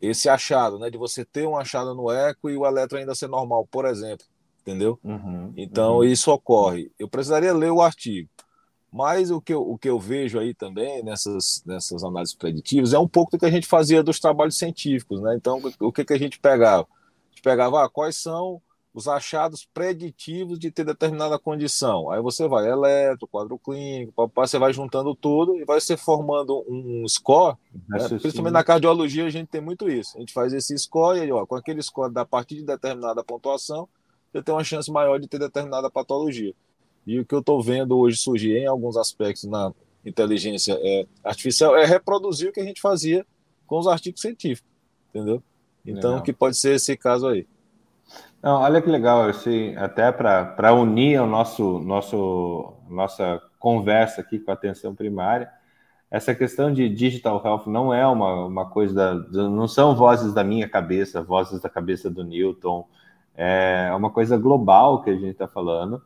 esse achado, né, de você ter um achado no eco e o eletro ainda ser normal, por exemplo entendeu? Uhum, então, uhum. isso ocorre. Eu precisaria ler o artigo. Mas o que, eu, o que eu vejo aí também nessas, nessas análises preditivas é um pouco do que a gente fazia dos trabalhos científicos, né? Então, o que, que a gente pegava? Pegava ah, quais são os achados preditivos de ter determinada condição. Aí você vai, eletro, quadro clínico, você vai juntando tudo e vai se formando um score. Né? Principalmente na cardiologia a gente tem muito isso. A gente faz esse score e aí, ó, com aquele score da partir de determinada pontuação, você tem uma chance maior de ter determinada patologia. E o que eu estou vendo hoje surgir em alguns aspectos na inteligência é, artificial é reproduzir o que a gente fazia com os artigos científicos, entendeu? Então, legal. que pode ser esse caso aí. Não, olha que legal, assim, até para unir o nosso, nosso nossa conversa aqui com a atenção primária, essa questão de digital health não é uma, uma coisa da, não são vozes da minha cabeça, vozes da cabeça do Newton, é uma coisa global que a gente está falando.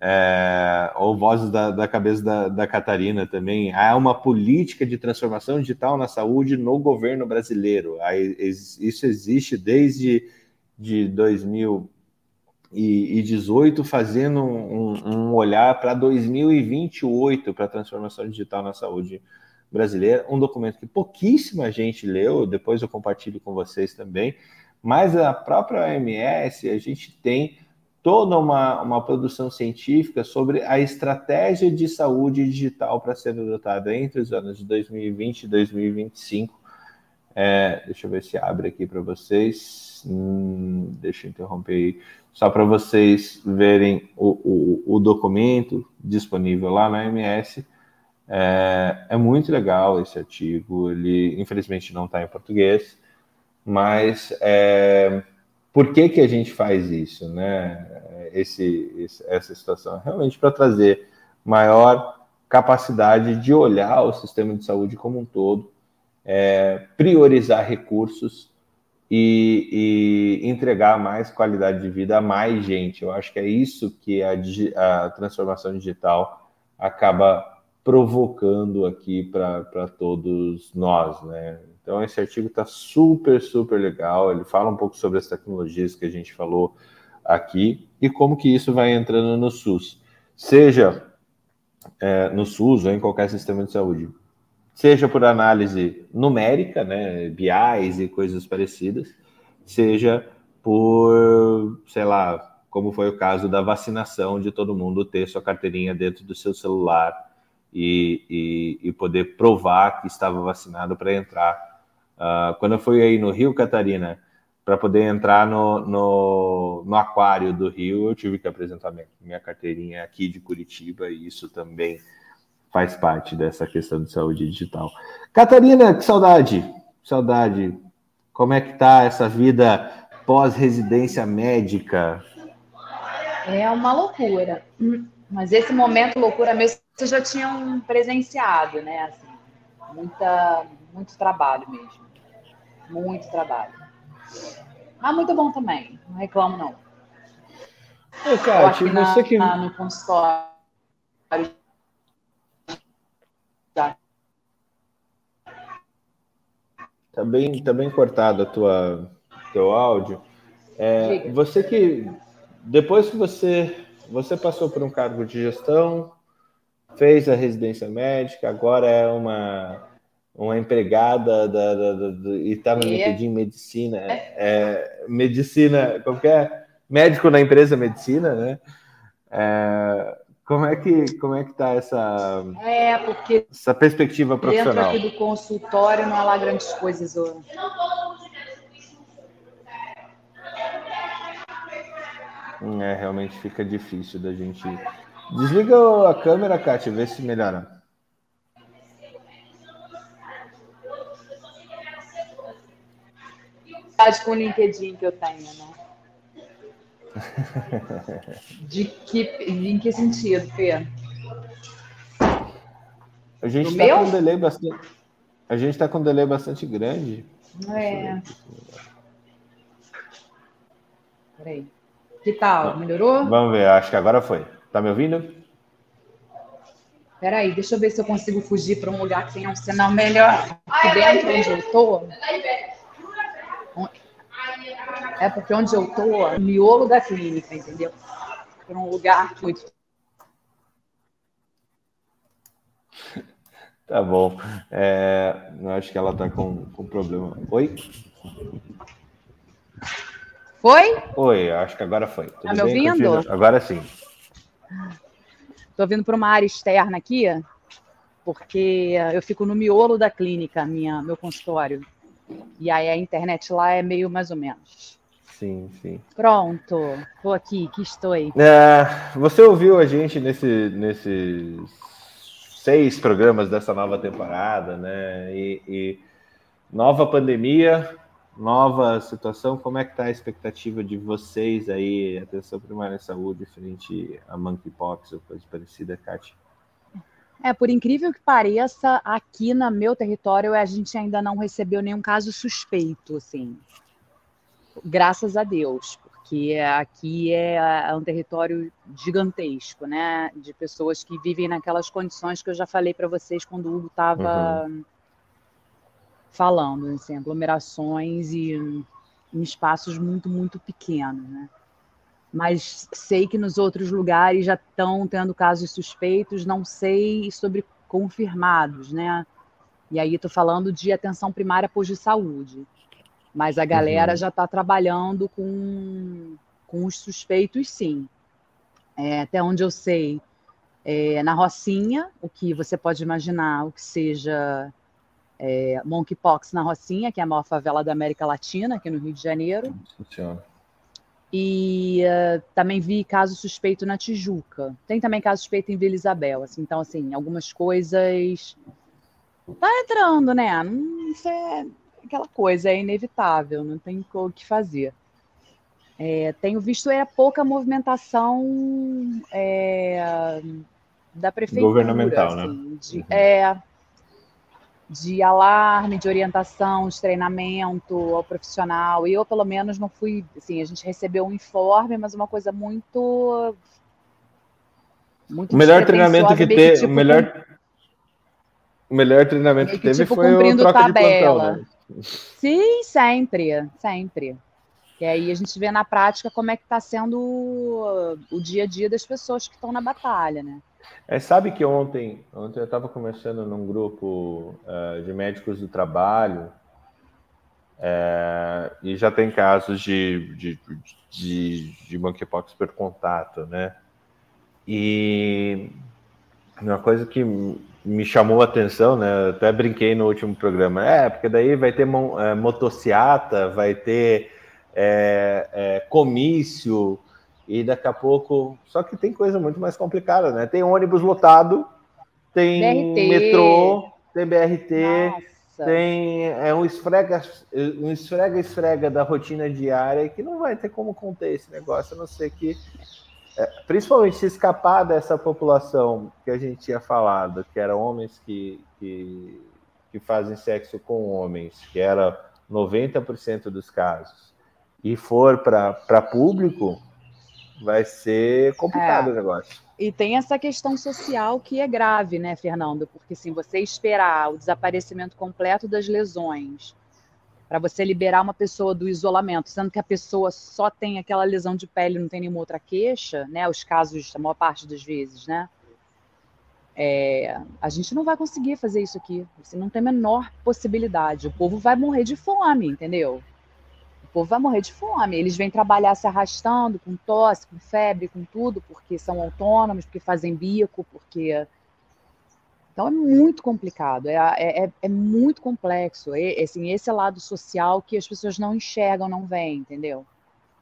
É, ou vozes da, da cabeça da, da, Catarina também. Há uma política de transformação digital na saúde no governo brasileiro. Isso existe desde de 2018, fazendo um, um olhar para 2028 para a transformação digital na saúde brasileira. Um documento que pouquíssima gente leu, depois eu compartilho com vocês também mas a própria OMS, a gente tem toda uma, uma produção científica sobre a estratégia de saúde digital para ser adotada entre os anos de 2020 e 2025. É, deixa eu ver se abre aqui para vocês. Hum, deixa eu interromper aí. Só para vocês verem o, o, o, documento disponível lá na OMS. É, é muito legal esse artigo. Ele, infelizmente, não está em português mas é, por que, que a gente faz isso, né? Esse, esse essa situação realmente para trazer maior capacidade de olhar o sistema de saúde como um todo, é, priorizar recursos e, e, entregar mais qualidade de vida a mais gente. Eu acho que é isso que a, a transformação digital acaba provocando aqui para todos nós, né? Então, esse artigo está super, super legal. Ele fala um pouco sobre as tecnologias que a gente falou aqui e como que isso vai entrando no SUS, seja é, no SUS ou em qualquer sistema de saúde, seja por análise numérica, né, BIs e coisas parecidas, seja por, sei lá, como foi o caso da vacinação, de todo mundo ter sua carteirinha dentro do seu celular e, e, e poder provar que estava vacinado para entrar Uh, quando eu fui aí no Rio Catarina, para poder entrar no, no, no, aquário do Rio, eu tive que apresentar minha, minha carteirinha aqui de Curitiba, e isso também faz parte dessa questão de saúde digital. Catarina, que saudade! Saudade! Como é que tá essa vida pós-residência médica? É uma loucura. Mas esse momento loucura mesmo, vocês já tinham presenciado, né? Assim, muita, muito trabalho mesmo. Muito trabalho. Mas muito bom também. Não reclamo, não. Ô, Kátia, você na, que. no consultório Tá bem, tá bem cortado a tua teu áudio. É, você que depois que você você passou por um cargo de gestão, fez a residência médica, agora é uma uma empregada da, da, da, da e está no é. LinkedIn medicina, é, medicina, qualquer médico na empresa medicina, né? É, como é que como é que tá essa é porque essa perspectiva profissional dentro aqui do consultório não há lá grandes coisas hoje. É, realmente fica difícil da gente. Desliga a câmera, Kátia, vê se melhora. Com o LinkedIn que eu tenho, né? De que, em que sentido, Fê? A gente está com um delay bastante. A gente está com um delay bastante grande. É. Peraí. Que tal? Melhorou? Vamos ver, acho que agora foi. Tá me ouvindo? Peraí, deixa eu ver se eu consigo fugir para um lugar que tenha um sinal melhor. Aqui dentro onde eu estou. É porque onde eu tô, o miolo da clínica, entendeu? Para um lugar muito. Tá bom. É, eu acho que ela tá com, com problema. Oi? Foi? Oi, acho que agora foi. Tudo tá me ouvindo? Continua. Agora sim. Tô vindo para uma área externa aqui, porque eu fico no miolo da clínica, minha, meu consultório. E aí a internet lá é meio mais ou menos. Sim, sim. Pronto, tô aqui, que estou. É, você ouviu a gente nesse, nesses seis programas dessa nova temporada, né? E, e, nova pandemia, nova situação. Como é que está a expectativa de vocês aí, atenção primária em saúde, frente a monkeypox ou coisa parecida, Kátia? É, por incrível que pareça, aqui no meu território a gente ainda não recebeu nenhum caso suspeito, assim. Graças a Deus, porque aqui é, é um território gigantesco, né? De pessoas que vivem naquelas condições que eu já falei para vocês quando o Hugo estava uhum. Falando, assim, aglomerações e em espaços muito, muito pequenos, né? mas sei que nos outros lugares já estão tendo casos suspeitos, não sei sobre confirmados, né? E aí estou falando de atenção primária pós de saúde, mas a galera uhum. já está trabalhando com, com os suspeitos, sim. É, até onde eu sei, é, na Rocinha, o que você pode imaginar, o que seja é, monkeypox na Rocinha, que é a maior favela da América Latina, aqui no Rio de Janeiro. E uh, também vi caso suspeito na Tijuca. Tem também caso suspeito em Vila Isabel. Assim, então, assim, algumas coisas. Tá entrando, né? Não, isso é aquela coisa, é inevitável, não tem o que fazer. É, tenho visto é, pouca movimentação é, da prefeitura. Governamental, né? assim, né? De, uhum. É, de alarme, de orientação, de treinamento ao profissional. E eu, pelo menos, não fui. Assim, a gente recebeu um informe, mas uma coisa muito. muito o melhor treinamento que teve. Tipo, o melhor, o melhor treinamento que, que teve tipo, foi o troca tabela. de plantão, né? Sim, sempre, sempre. Que aí a gente vê na prática como é que está sendo o dia a dia das pessoas que estão na batalha, né? É, sabe que ontem, ontem eu estava conversando num grupo uh, de médicos do trabalho é, e já tem casos de, de, de, de monkeypox por contato, né? E uma coisa que me chamou a atenção, né? Eu até brinquei no último programa, é, porque daí vai ter é, motociata, vai ter é, é, comício, e daqui a pouco. Só que tem coisa muito mais complicada, né? Tem ônibus lotado, tem BRT. metrô, tem BRT, Nossa. tem é um esfrega, um esfrega esfrega da rotina diária que não vai ter como conter esse negócio, a não ser que é, principalmente se escapar dessa população que a gente tinha falado, que eram homens que, que, que fazem sexo com homens, que era 90% dos casos, e for para público, vai ser complicado é. o negócio. E tem essa questão social que é grave, né, Fernando? Porque se assim, você esperar o desaparecimento completo das lesões para você liberar uma pessoa do isolamento, sendo que a pessoa só tem aquela lesão de pele, não tem nenhuma outra queixa, né? Os casos, a maior parte das vezes, né? É, a gente não vai conseguir fazer isso aqui. Você não tem a menor possibilidade. O povo vai morrer de fome, entendeu? O povo vai morrer de fome. Eles vêm trabalhar se arrastando, com tosse, com febre, com tudo, porque são autônomos, porque fazem bico, porque então é muito complicado, é, é, é, é muito complexo. É, assim, esse é lado social que as pessoas não enxergam, não veem, entendeu?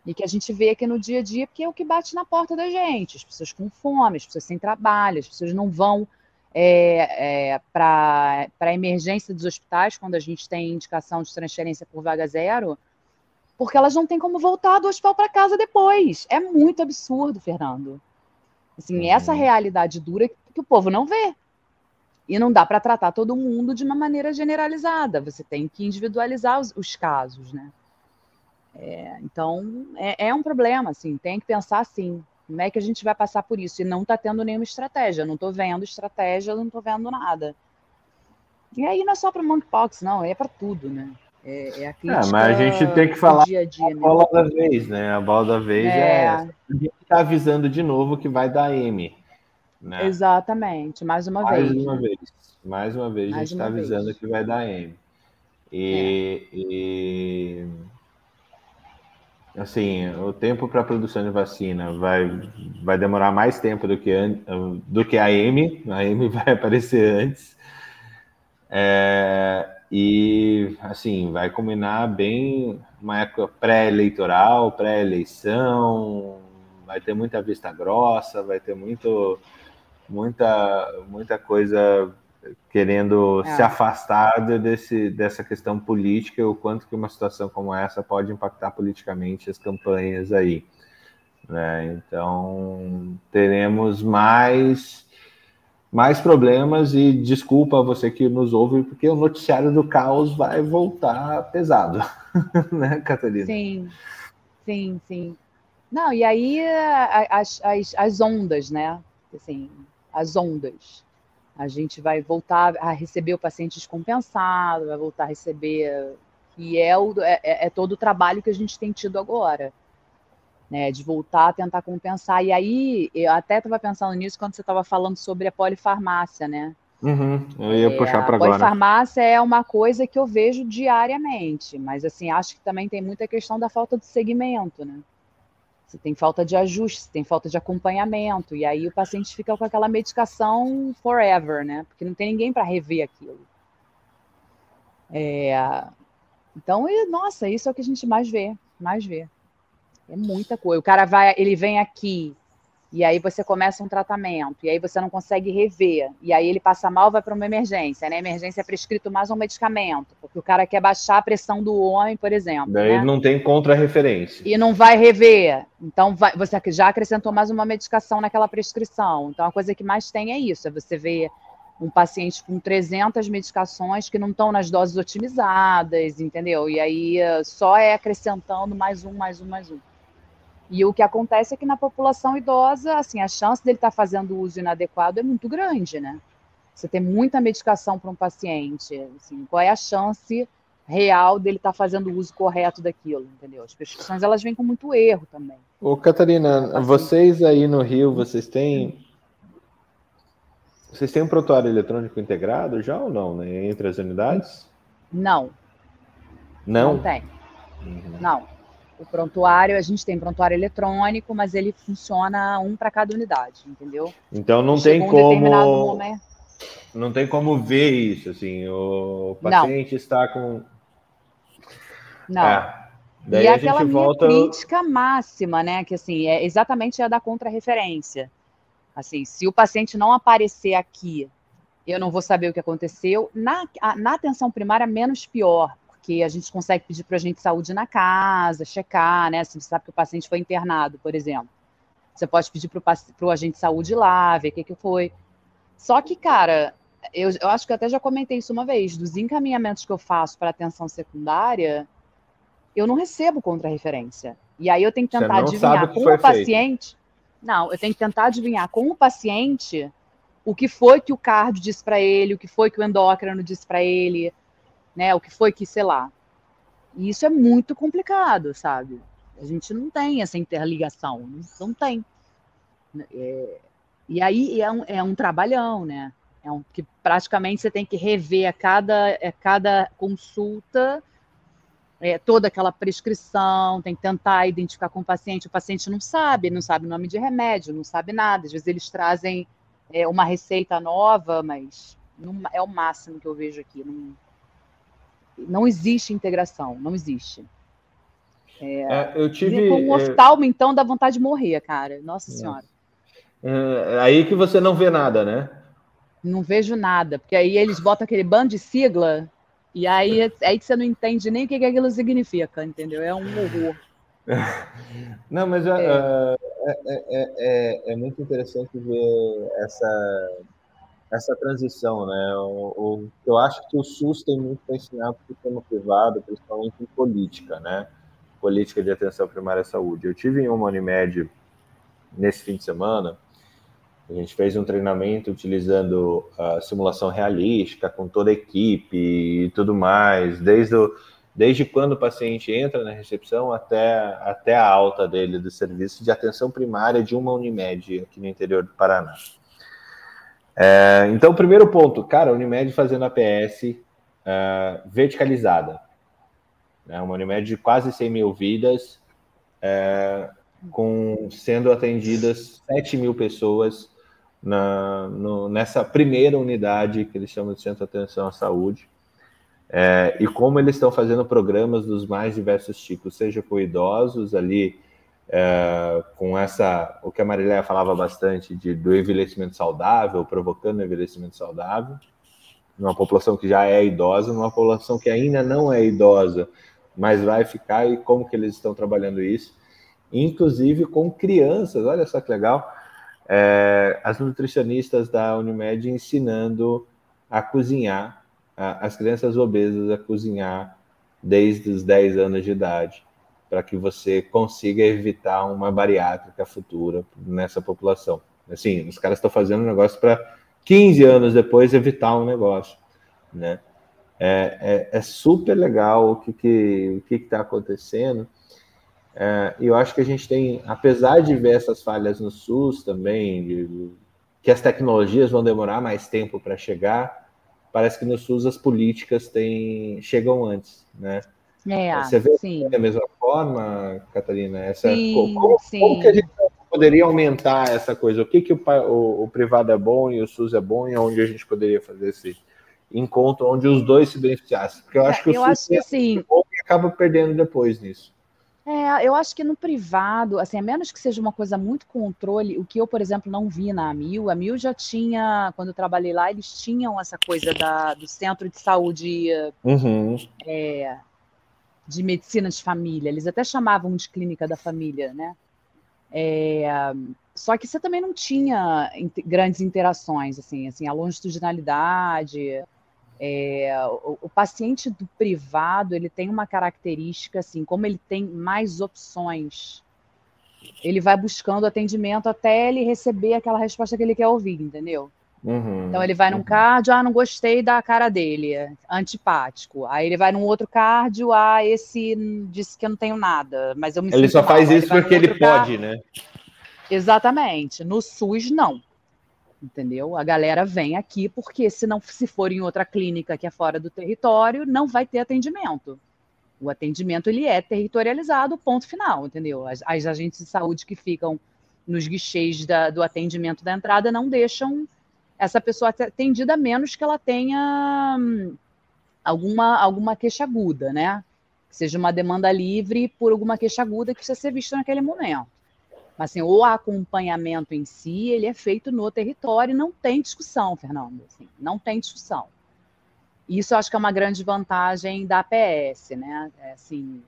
E que a gente vê aqui no dia a dia, porque é o que bate na porta da gente. As pessoas com fome, as pessoas sem trabalho, as pessoas não vão é, é, para a emergência dos hospitais, quando a gente tem indicação de transferência por vaga zero, porque elas não têm como voltar do hospital para casa depois. É muito absurdo, Fernando. Assim, uhum. essa realidade dura que o povo não vê. E não dá para tratar todo mundo de uma maneira generalizada, você tem que individualizar os, os casos, né? É, então, é, é, um problema, assim, tem que pensar assim, como é que a gente vai passar por isso? E não está tendo nenhuma estratégia, não estou vendo estratégia, não estou vendo nada. E aí não é só para monkeypox, não, é para tudo, né? É, é a é, mas a gente tem que falar dia a, dia, a né? bola da vez, né? A bola da vez é, é essa. A gente está avisando de novo que vai dar M. Né? Exatamente, mais uma mais vez. Uma né? vez. Mais uma vez, mais a gente está avisando que vai dar M. E, é. e assim, o tempo para a produção de vacina vai, vai demorar mais tempo do que, do que a M, a M vai aparecer antes. É, e assim, vai combinar bem uma época pré-eleitoral, pré-eleição, vai ter muita vista grossa, vai ter muito muita, muita coisa querendo é. se afastar desse, dessa questão política, o quanto que uma situação como essa pode impactar politicamente as campanhas aí. Né? Então, teremos mais, mais problemas e desculpa a você que nos ouve, porque o noticiário do caos vai voltar pesado, né, Catarina? Sim, sim, sim. Não, e aí as, as, as ondas, né? Assim, as ondas. A gente vai voltar a receber o paciente descompensado, vai voltar a receber. que é, o, é, é, é todo o trabalho que a gente tem tido agora. Né, de voltar a tentar compensar. E aí, eu até estava pensando nisso quando você estava falando sobre a polifarmácia, né? Uhum, eu ia puxar para agora. A polifarmácia é uma coisa que eu vejo diariamente, mas assim, acho que também tem muita questão da falta de segmento, né? Você tem falta de ajuste, tem falta de acompanhamento, e aí o paciente fica com aquela medicação forever, né? Porque não tem ninguém para rever aquilo. É... Então, nossa, isso é o que a gente mais vê, mais vê. É muita coisa. O cara vai, ele vem aqui, e aí você começa um tratamento, e aí você não consegue rever, e aí ele passa mal, vai para uma emergência. Na né? emergência é prescrito mais um medicamento, porque o cara quer baixar a pressão do homem, por exemplo. Daí né? não tem contra-referência. E não vai rever. Então vai, você já acrescentou mais uma medicação naquela prescrição. Então a coisa que mais tem é isso, é você ver um paciente com 300 medicações que não estão nas doses otimizadas, entendeu? E aí só é acrescentando mais um, mais um, mais um. E o que acontece é que na população idosa, assim, a chance dele estar tá fazendo uso inadequado é muito grande, né? Você tem muita medicação para um paciente, assim, qual é a chance real dele estar tá fazendo o uso correto daquilo, entendeu? As prescrições elas vêm com muito erro também. Ô, Catarina, assim, vocês aí no Rio, vocês têm vocês têm um prontuário eletrônico integrado já ou não, né? Entre as unidades? Não. Não? Não tem. Uhum. Não. O prontuário, a gente tem prontuário eletrônico, mas ele funciona um para cada unidade, entendeu? Então não tem um como. Não tem como ver isso, assim. O paciente não. está com. Não. É. Daí e a aquela minha volta... crítica máxima, né? Que assim, é exatamente a da contrarreferência. Assim, se o paciente não aparecer aqui, eu não vou saber o que aconteceu. Na, na atenção primária, menos pior, porque a gente consegue pedir para o agente de saúde na casa, checar, né? Se você sabe que o paciente foi internado, por exemplo. Você pode pedir para o agente de saúde lá, ver o que, que foi. Só que, cara, eu, eu acho que eu até já comentei isso uma vez, dos encaminhamentos que eu faço para atenção secundária, eu não recebo contra-referência. E aí eu tenho que tentar adivinhar com o paciente. Não, eu tenho que tentar adivinhar com o paciente o que foi que o cardio disse para ele, o que foi que o endócrino disse para ele, né? O que foi que, sei lá. E isso é muito complicado, sabe? A gente não tem essa interligação, não, tem. É, e aí é um, é um trabalhão, né? É um, que praticamente você tem que rever a cada, a cada consulta é, toda aquela prescrição, tem que tentar identificar com o paciente. O paciente não sabe, não sabe o nome de remédio, não sabe nada. Às vezes eles trazem é, uma receita nova, mas não, é o máximo que eu vejo aqui. Não, não existe integração, não existe. É, é eu tive. Com um é, oftalmo, então, dá vontade de morrer, cara. Nossa Senhora. É, aí que você não vê nada, né? Não vejo nada, porque aí eles botam aquele bando de sigla e aí é aí que você não entende nem o que, que aquilo significa, entendeu? É um horror. Não, mas é. É, é, é, muito interessante ver essa, essa transição, né? O, o, eu acho que o SUS tem muito para ensinar para o sistema privado, principalmente em política, né? Política de atenção primária à saúde. Eu tive em uma Unimed nesse fim de semana, a gente fez um treinamento utilizando a simulação realística com toda a equipe e tudo mais, desde, o, desde quando o paciente entra na recepção até, até a alta dele do serviço de atenção primária de uma Unimed aqui no interior do Paraná. É, então, primeiro ponto, cara, Unimed fazendo a PS é, verticalizada. É uma Unimed de quase 100 mil vidas, é, com sendo atendidas 7 mil pessoas na, no, nessa primeira unidade que eles chamam de Centro de Atenção à Saúde. É, e como eles estão fazendo programas dos mais diversos tipos, seja com idosos ali, é, com essa, o que a Mariléia falava bastante de, do envelhecimento saudável, provocando envelhecimento saudável, numa população que já é idosa, numa população que ainda não é idosa, mas vai ficar, e como que eles estão trabalhando isso, inclusive com crianças, olha só que legal, é, as nutricionistas da Unimed ensinando a cozinhar, a, as crianças obesas a cozinhar desde os 10 anos de idade, para que você consiga evitar uma bariátrica futura nessa população. Assim, os caras estão fazendo um negócio para 15 anos depois evitar um negócio, né? É, é, é super legal o que que o que está acontecendo é, eu acho que a gente tem, apesar de ver essas falhas no SUS também, de, que as tecnologias vão demorar mais tempo para chegar, parece que no SUS as políticas têm, chegam antes, né? É, Você vê sim. da mesma forma, Catarina? Essa, sim, como, sim. como que a gente poderia aumentar essa coisa? O que, que o, o, o, privado é bom e o SUS é bom e onde a gente poderia fazer esse encontro onde os dois se beneficiassem? Porque eu acho que o eu SUS é bom e acaba perdendo depois nisso. É, eu acho que no privado, assim, a menos que seja uma coisa muito controle, o que eu, por exemplo, não vi na Amil, a Amil já tinha, quando eu trabalhei lá, eles tinham essa coisa da, do centro de saúde uhum. é, de medicina de família, eles até chamavam de clínica da família, né? É, só que você também não tinha grandes interações, assim, assim, a longitudinalidade, é, o, o, paciente do privado ele tem uma característica assim, como ele tem mais opções, ele vai buscando atendimento até ele receber aquela resposta que ele quer ouvir, entendeu? Uhum, então ele vai uhum. num cardio, ah, não gostei da cara dele, antipático. Aí ele vai num outro cardio, ah, esse disse que eu não tenho nada, mas eu me Ele só mal. faz isso porque ele pode, cardio. né? Exatamente. No SUS não entendeu? A galera vem aqui porque se não se for em outra clínica que é fora do território, não vai ter atendimento. O atendimento ele é territorializado, ponto final, entendeu? As, as agentes de saúde que ficam nos guichês da, do atendimento da entrada não deixam essa pessoa atendida a menos que ela tenha hum, alguma, alguma queixa aguda, né? seja uma demanda livre por alguma queixa aguda que precisa ser vista naquele momento. Mas assim, o acompanhamento em si, ele é feito no território e não tem discussão, Fernando. Assim, não tem discussão. Isso eu acho que é uma grande vantagem da APS, né? É, assim,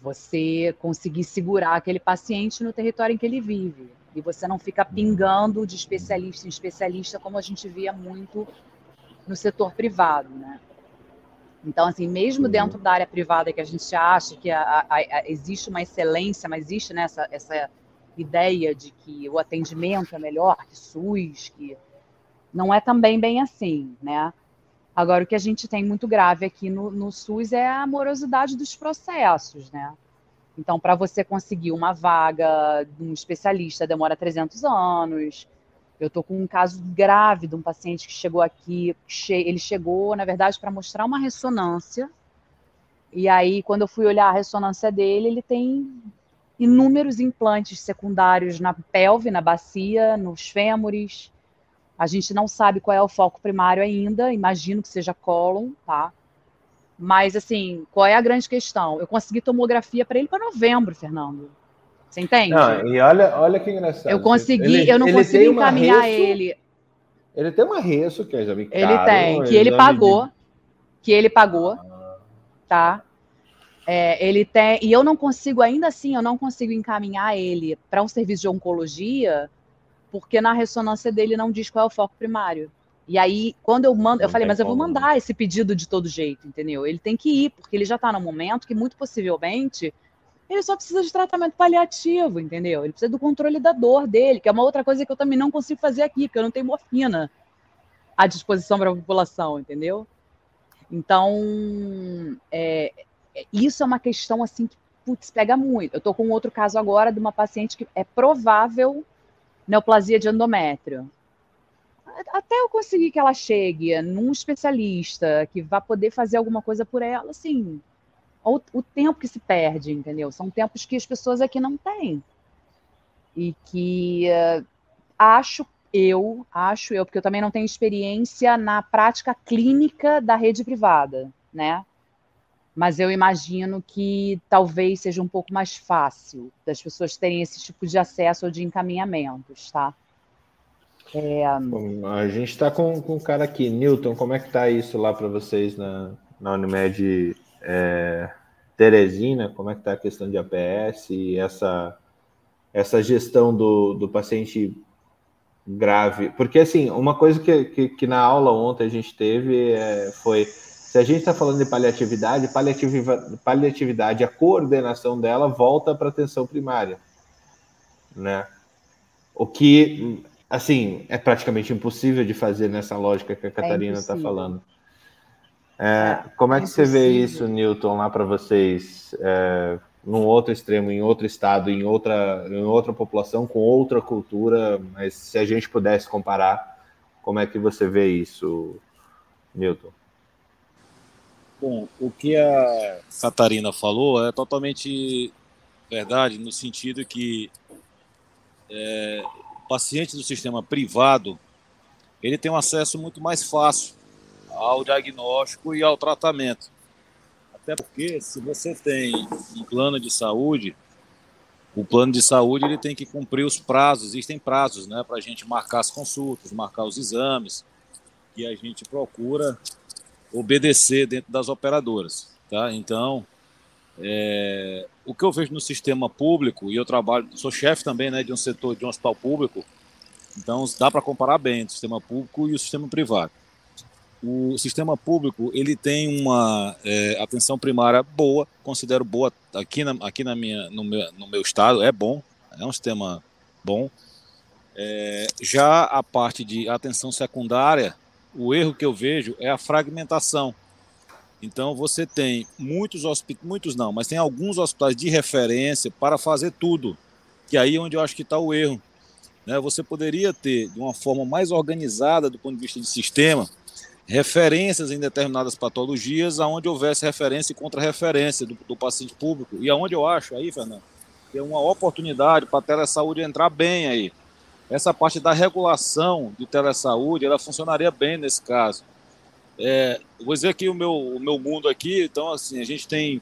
você conseguir segurar aquele paciente no território em que ele vive. E você não fica pingando de especialista em especialista, como a gente via muito no setor privado, né? Então, assim, mesmo uhum. dentro da área privada que a gente acha que a, a, a, existe uma excelência, mas existe né, essa, essa, ideia de que o atendimento é melhor que SUS, que não é também bem assim, né? Agora, o que a gente tem muito grave aqui no, no SUS é a morosidade dos processos, né? Então, para você conseguir uma vaga de um especialista, demora 300 anos. Eu estou com um caso grave de um paciente que chegou aqui. Ele chegou, na verdade, para mostrar uma ressonância. E aí, quando eu fui olhar a ressonância dele, ele tem inúmeros implantes secundários na pelve, na bacia, nos fêmures. A gente não sabe qual é o foco primário ainda, imagino que seja cólon, tá? Mas, assim, qual é a grande questão? Eu consegui tomografia para ele para novembro, Fernando. Você entende? Não, e olha, olha que engraçado. Eu consegui, ele, eu não consegui encaminhar reço, ele. Ele tem uma reço, que é exame Ele caro, tem, que ele pagou. De... Que ele pagou. Ah. Tá? É, ele tem. E eu não consigo, ainda assim, eu não consigo encaminhar ele para um serviço de oncologia, porque na ressonância dele não diz qual é o foco primário. E aí, quando eu mando, eu falei, mas eu vou mandar esse pedido de todo jeito, entendeu? Ele tem que ir, porque ele já está no momento que, muito possivelmente, ele só precisa de tratamento paliativo, entendeu? Ele precisa do controle da dor dele, que é uma outra coisa que eu também não consigo fazer aqui, porque eu não tenho morfina à disposição para a população, entendeu? Então, é, isso é uma questão assim que putz, pega muito. Eu estou com outro caso agora de uma paciente que é provável neoplasia de endométrio até eu conseguir que ela chegue num especialista que vá poder fazer alguma coisa por ela, assim, o, o, tempo que se perde, entendeu? São tempos que as pessoas aqui não têm. E que uh, acho eu, acho eu, porque eu também não tenho experiência na prática clínica da rede privada, né? Mas eu imagino que talvez seja um pouco mais fácil das pessoas terem esse tipo de acesso ou de encaminhamentos, tá? É... A gente está com, com um cara aqui, Newton, como é que tá isso lá para vocês na, na Unimed é, Teresina? Como é que tá a questão de APS e essa, essa gestão do, do paciente grave? Porque, assim, uma coisa que, que, que na aula ontem a gente teve é, foi, se a gente está falando de paliatividade, paliatividade, paliatividade, a coordenação dela volta para atenção primária, né? O que assim, é praticamente impossível de fazer nessa lógica que a é Catarina está é falando. É, como é que você vê isso, Newton, lá para vocês, é, num outro extremo, em outro estado, em outra, em outra população, com outra cultura, mas se a gente pudesse comparar, como é que você vê isso, Newton? Bom, o que a Catarina falou é totalmente verdade, no sentido que é, paciente do sistema privado, ele tem um acesso muito mais fácil ao diagnóstico e ao tratamento. Até porque se você tem um plano de saúde, o plano de saúde ele tem que cumprir os prazos, existem prazos né, para a gente marcar as consultas, marcar os exames, e a gente procura obedecer dentro das operadoras. Tá? Então, é, o que eu vejo no sistema público, e eu trabalho, sou chefe também né, de um setor, de um hospital público, então dá para comparar bem o sistema público e o sistema privado. O sistema público ele tem uma é, atenção primária boa, considero boa aqui, na, aqui na minha, no, meu, no meu estado, é bom, é um sistema bom. É, já a parte de atenção secundária, o erro que eu vejo é a fragmentação. Então você tem muitos hospitais, muitos não, mas tem alguns hospitais de referência para fazer tudo. Que aí é onde eu acho que está o erro. Né? Você poderia ter, de uma forma mais organizada do ponto de vista de sistema, referências em determinadas patologias, aonde houvesse referência e contra-referência do, do, paciente público. E aonde eu acho aí, Fernando, que é uma oportunidade para a telesaúde entrar bem aí. Essa parte da regulação de telesaúde, ela funcionaria bem nesse caso. É, vou dizer aqui o meu, o meu mundo aqui, então assim, a gente tem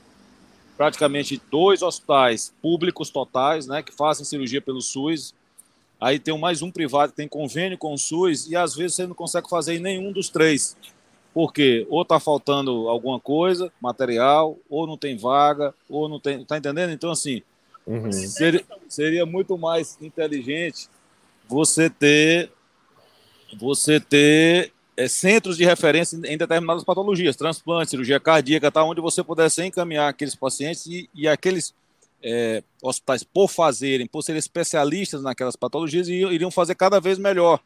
praticamente dois hospitais públicos totais, né, que fazem cirurgia pelo SUS. Aí tem mais um privado que tem convênio com o SUS e às vezes você não consegue fazer em nenhum dos três. Porque ou está faltando alguma coisa, material, ou não tem vaga, ou não tem. Tá entendendo? Então, assim, uhum. seria, seria muito mais inteligente você ter você ter é, centros de referência em determinadas patologias, transplante, cirurgia cardíaca, tá, onde você pudesse encaminhar aqueles pacientes e, e aqueles é, hospitais, por fazerem, por serem especialistas naquelas patologias, iriam fazer cada vez melhor.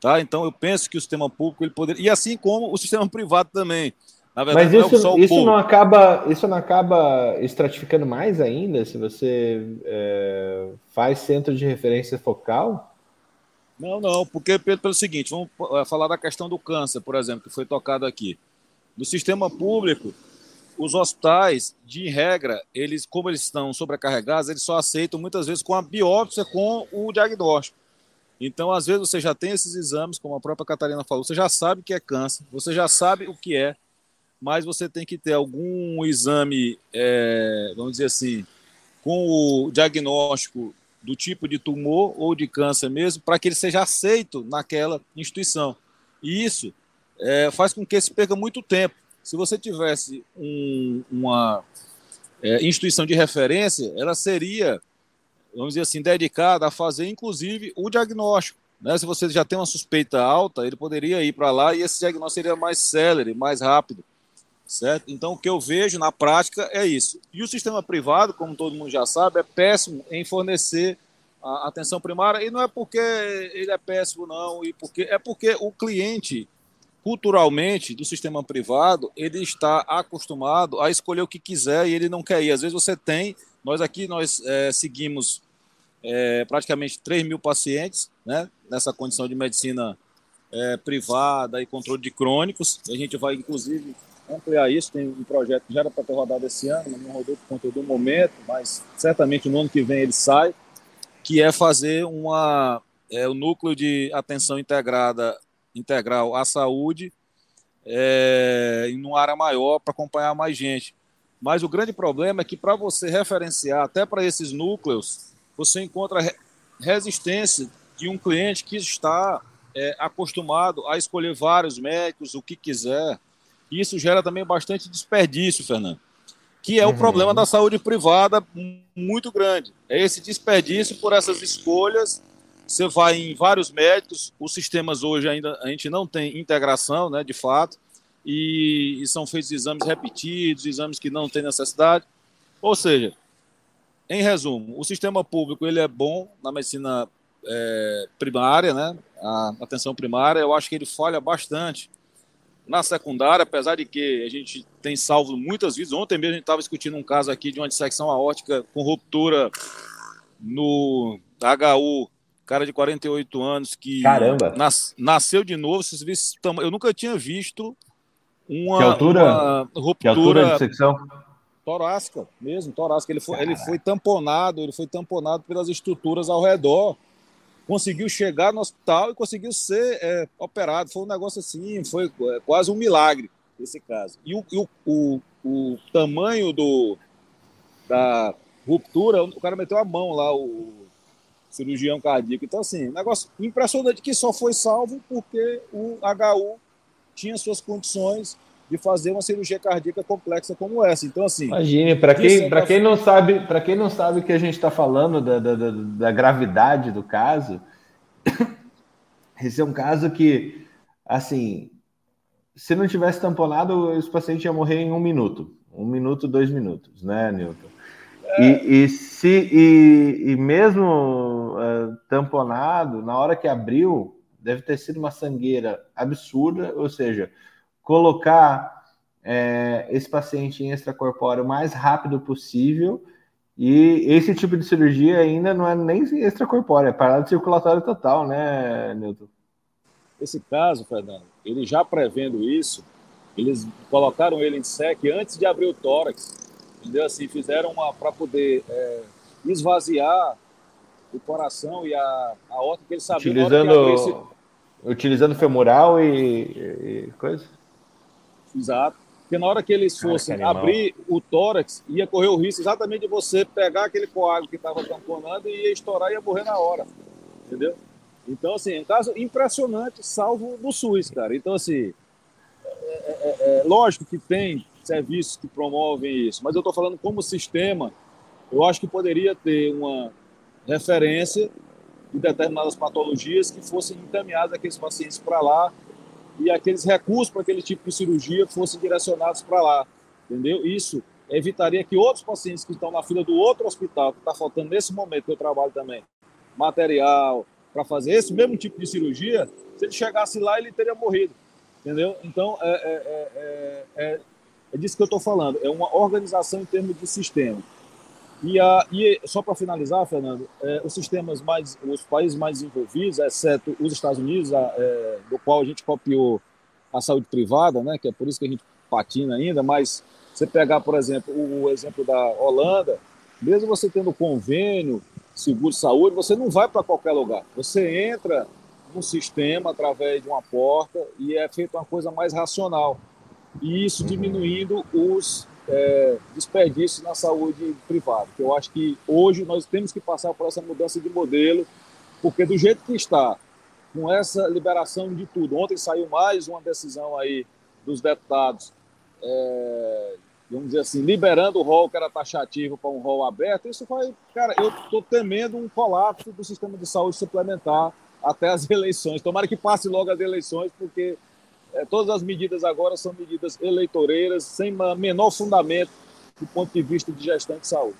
Tá? Então, eu penso que o sistema público ele poderia. E assim como o sistema privado também. Na verdade, Mas isso, não, é isso não acaba isso não acaba estratificando mais ainda se você é, faz centro de referência focal? Não, não, porque pelo seguinte, vamos é, falar da questão do câncer, por exemplo, que foi tocado aqui. No sistema público, os hospitais, de regra, eles, como eles estão sobrecarregados, eles só aceitam muitas vezes com a biópsia, com o diagnóstico. Então, às vezes, você já tem esses exames, como a própria Catarina falou, você já sabe que é câncer, você já sabe o que é, mas você tem que ter algum exame, é, vamos dizer assim, com o diagnóstico do tipo de tumor ou de câncer mesmo, para que ele seja aceito naquela instituição. E isso é, faz com que se perca muito tempo. Se você tivesse um, uma é, instituição de referência, ela seria, vamos dizer assim, dedicada a fazer, inclusive, o diagnóstico. Né? Se você já tem uma suspeita alta, ele poderia ir para lá e esse diagnóstico seria mais célere, mais rápido certo? Então, o que eu vejo na prática é isso. E o sistema privado, como todo mundo já sabe, é péssimo em fornecer a atenção primária, e não é porque ele é péssimo, não, e porque é porque o cliente, culturalmente, do sistema privado, ele está acostumado a escolher o que quiser e ele não quer ir. Às vezes você tem, nós aqui, nós é, seguimos é, praticamente 3 mil pacientes, né, nessa condição de medicina é, privada e controle de crônicos, a gente vai, inclusive, ampliar isso. Tem um projeto que já era para ter rodado esse ano, mas não rodou por conta do momento, mas certamente no ano que vem ele sai, que é fazer uma, é, o núcleo de atenção integrada integral à saúde é, em uma área maior para acompanhar mais gente. Mas o grande problema é que para você referenciar até para esses núcleos, você encontra resistência de um cliente que está é, acostumado a escolher vários médicos, o que quiser, isso gera também bastante desperdício, Fernando, que é uhum. o problema da saúde privada muito grande. É esse desperdício por essas escolhas. Você vai em vários médicos, os sistemas hoje ainda a gente não tem integração, né, de fato, e, e são feitos exames repetidos, exames que não têm necessidade. Ou seja, em resumo, o sistema público ele é bom na medicina é, primária, né? A atenção primária, eu acho que ele falha bastante na secundária, apesar de que a gente tem salvo muitas vezes. Ontem mesmo a gente estava discutindo um caso aqui de uma dissecção aórtica com ruptura no HU, cara de 48 anos que Caramba. Nas, nasceu de novo. Vocês eu nunca tinha visto uma, que altura? uma ruptura que altura de torácica, mesmo, torácica. Ele foi, ele foi tamponado, ele foi tamponado pelas estruturas ao redor conseguiu chegar no hospital e conseguiu ser é, operado. Foi um negócio assim, foi é, quase um milagre esse caso. E o, o, o, o, tamanho do, da ruptura, o cara meteu a mão lá, o cirurgião cardíaco. Então, assim, negócio impressionante que só foi salvo porque o HU tinha suas condições de fazer uma cirurgia cardíaca complexa como essa. Então, assim. Imagine, para quem, para quem não sabe, para quem não sabe o que a gente está falando da, da, da, da, gravidade do caso, esse é um caso que, assim, se não tivesse tamponado, esse paciente ia morrer em um minuto, um minuto, dois minutos, né, Newton? É. E, e, se e, e mesmo uh, tamponado, na hora que abriu, deve ter sido uma sangueira absurda, ou seja, colocar é, esse paciente em extracorpóreo o mais rápido possível. E esse tipo de cirurgia ainda não é nem extracorpóreo, é parada circulatória total, né, Newton? Esse caso, Fernando, ele já prevendo isso, eles colocaram ele em SEC antes de abrir o tórax, entendeu? Assim, fizeram uma para poder é, esvaziar o coração e a, a horta que eles sabiam. Utilizando, esse... utilizando femoral e, e coisa? Exato. Porque na hora que eles fossem ah, abrir o tórax, ia correr o risco exatamente de você pegar aquele coágulo que estava tamponando e ia estourar e ia morrer na hora. Entendeu? Então, assim, é um caso impressionante, salvo no SUS, cara. Então, assim, é, é, é, é lógico que tem serviços que promovem isso, mas eu estou falando como sistema, eu acho que poderia ter uma referência de determinadas patologias que fossem encaminhadas aqueles pacientes para lá e aqueles recursos para aquele tipo de cirurgia fossem direcionados para lá, entendeu? Isso evitaria que outros pacientes que estão na fila do outro hospital, que está faltando nesse momento que eu trabalho também, material, para fazer esse mesmo tipo de cirurgia, se ele chegasse lá, ele teria morrido. Entendeu? Então, é, é, é, é, é disso que eu estou falando. É uma organização em termos de sistema. E, a, e só para finalizar, Fernando, é, os sistemas mais, os países mais desenvolvidos, exceto os Estados Unidos, a, é, do qual a gente copiou a saúde privada, né, que é por isso que a gente patina ainda, mas você pegar, por exemplo, o, o exemplo da Holanda, mesmo você tendo convênio, seguro de saúde, você não vai para qualquer lugar. Você entra no sistema através de uma porta e é feita uma coisa mais racional. E isso diminuindo os é, desperdício na saúde privada. Que eu acho que hoje nós temos que passar por essa mudança de modelo, porque do jeito que está, com essa liberação de tudo, ontem saiu mais uma decisão aí dos deputados, é, vamos dizer assim, liberando o rol que era taxativo para um rol aberto, isso vai, cara, eu estou temendo um colapso do sistema de saúde suplementar até as eleições. Tomara que passe logo as eleições, porque todas as medidas agora são medidas eleitoreiras, sem menor fundamento do ponto de vista de gestão de saúde.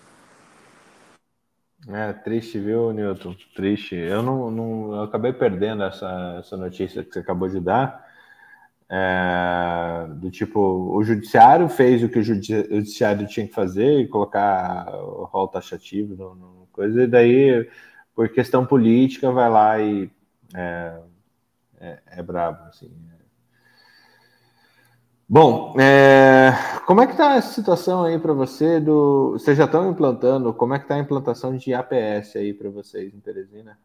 É triste, viu, Newton? Triste. Eu não, não eu acabei perdendo essa, essa notícia que você acabou de dar. É, do tipo, o judiciário fez o que o judiciário tinha que fazer e colocar o rol taxativo no, no coisa, e daí, por questão política, vai lá e é, é, é brabo, assim. Bom, é, como é que está a situação aí para você do. Vocês já estão implantando? Como é que está a implantação de APS aí para vocês em Teresina?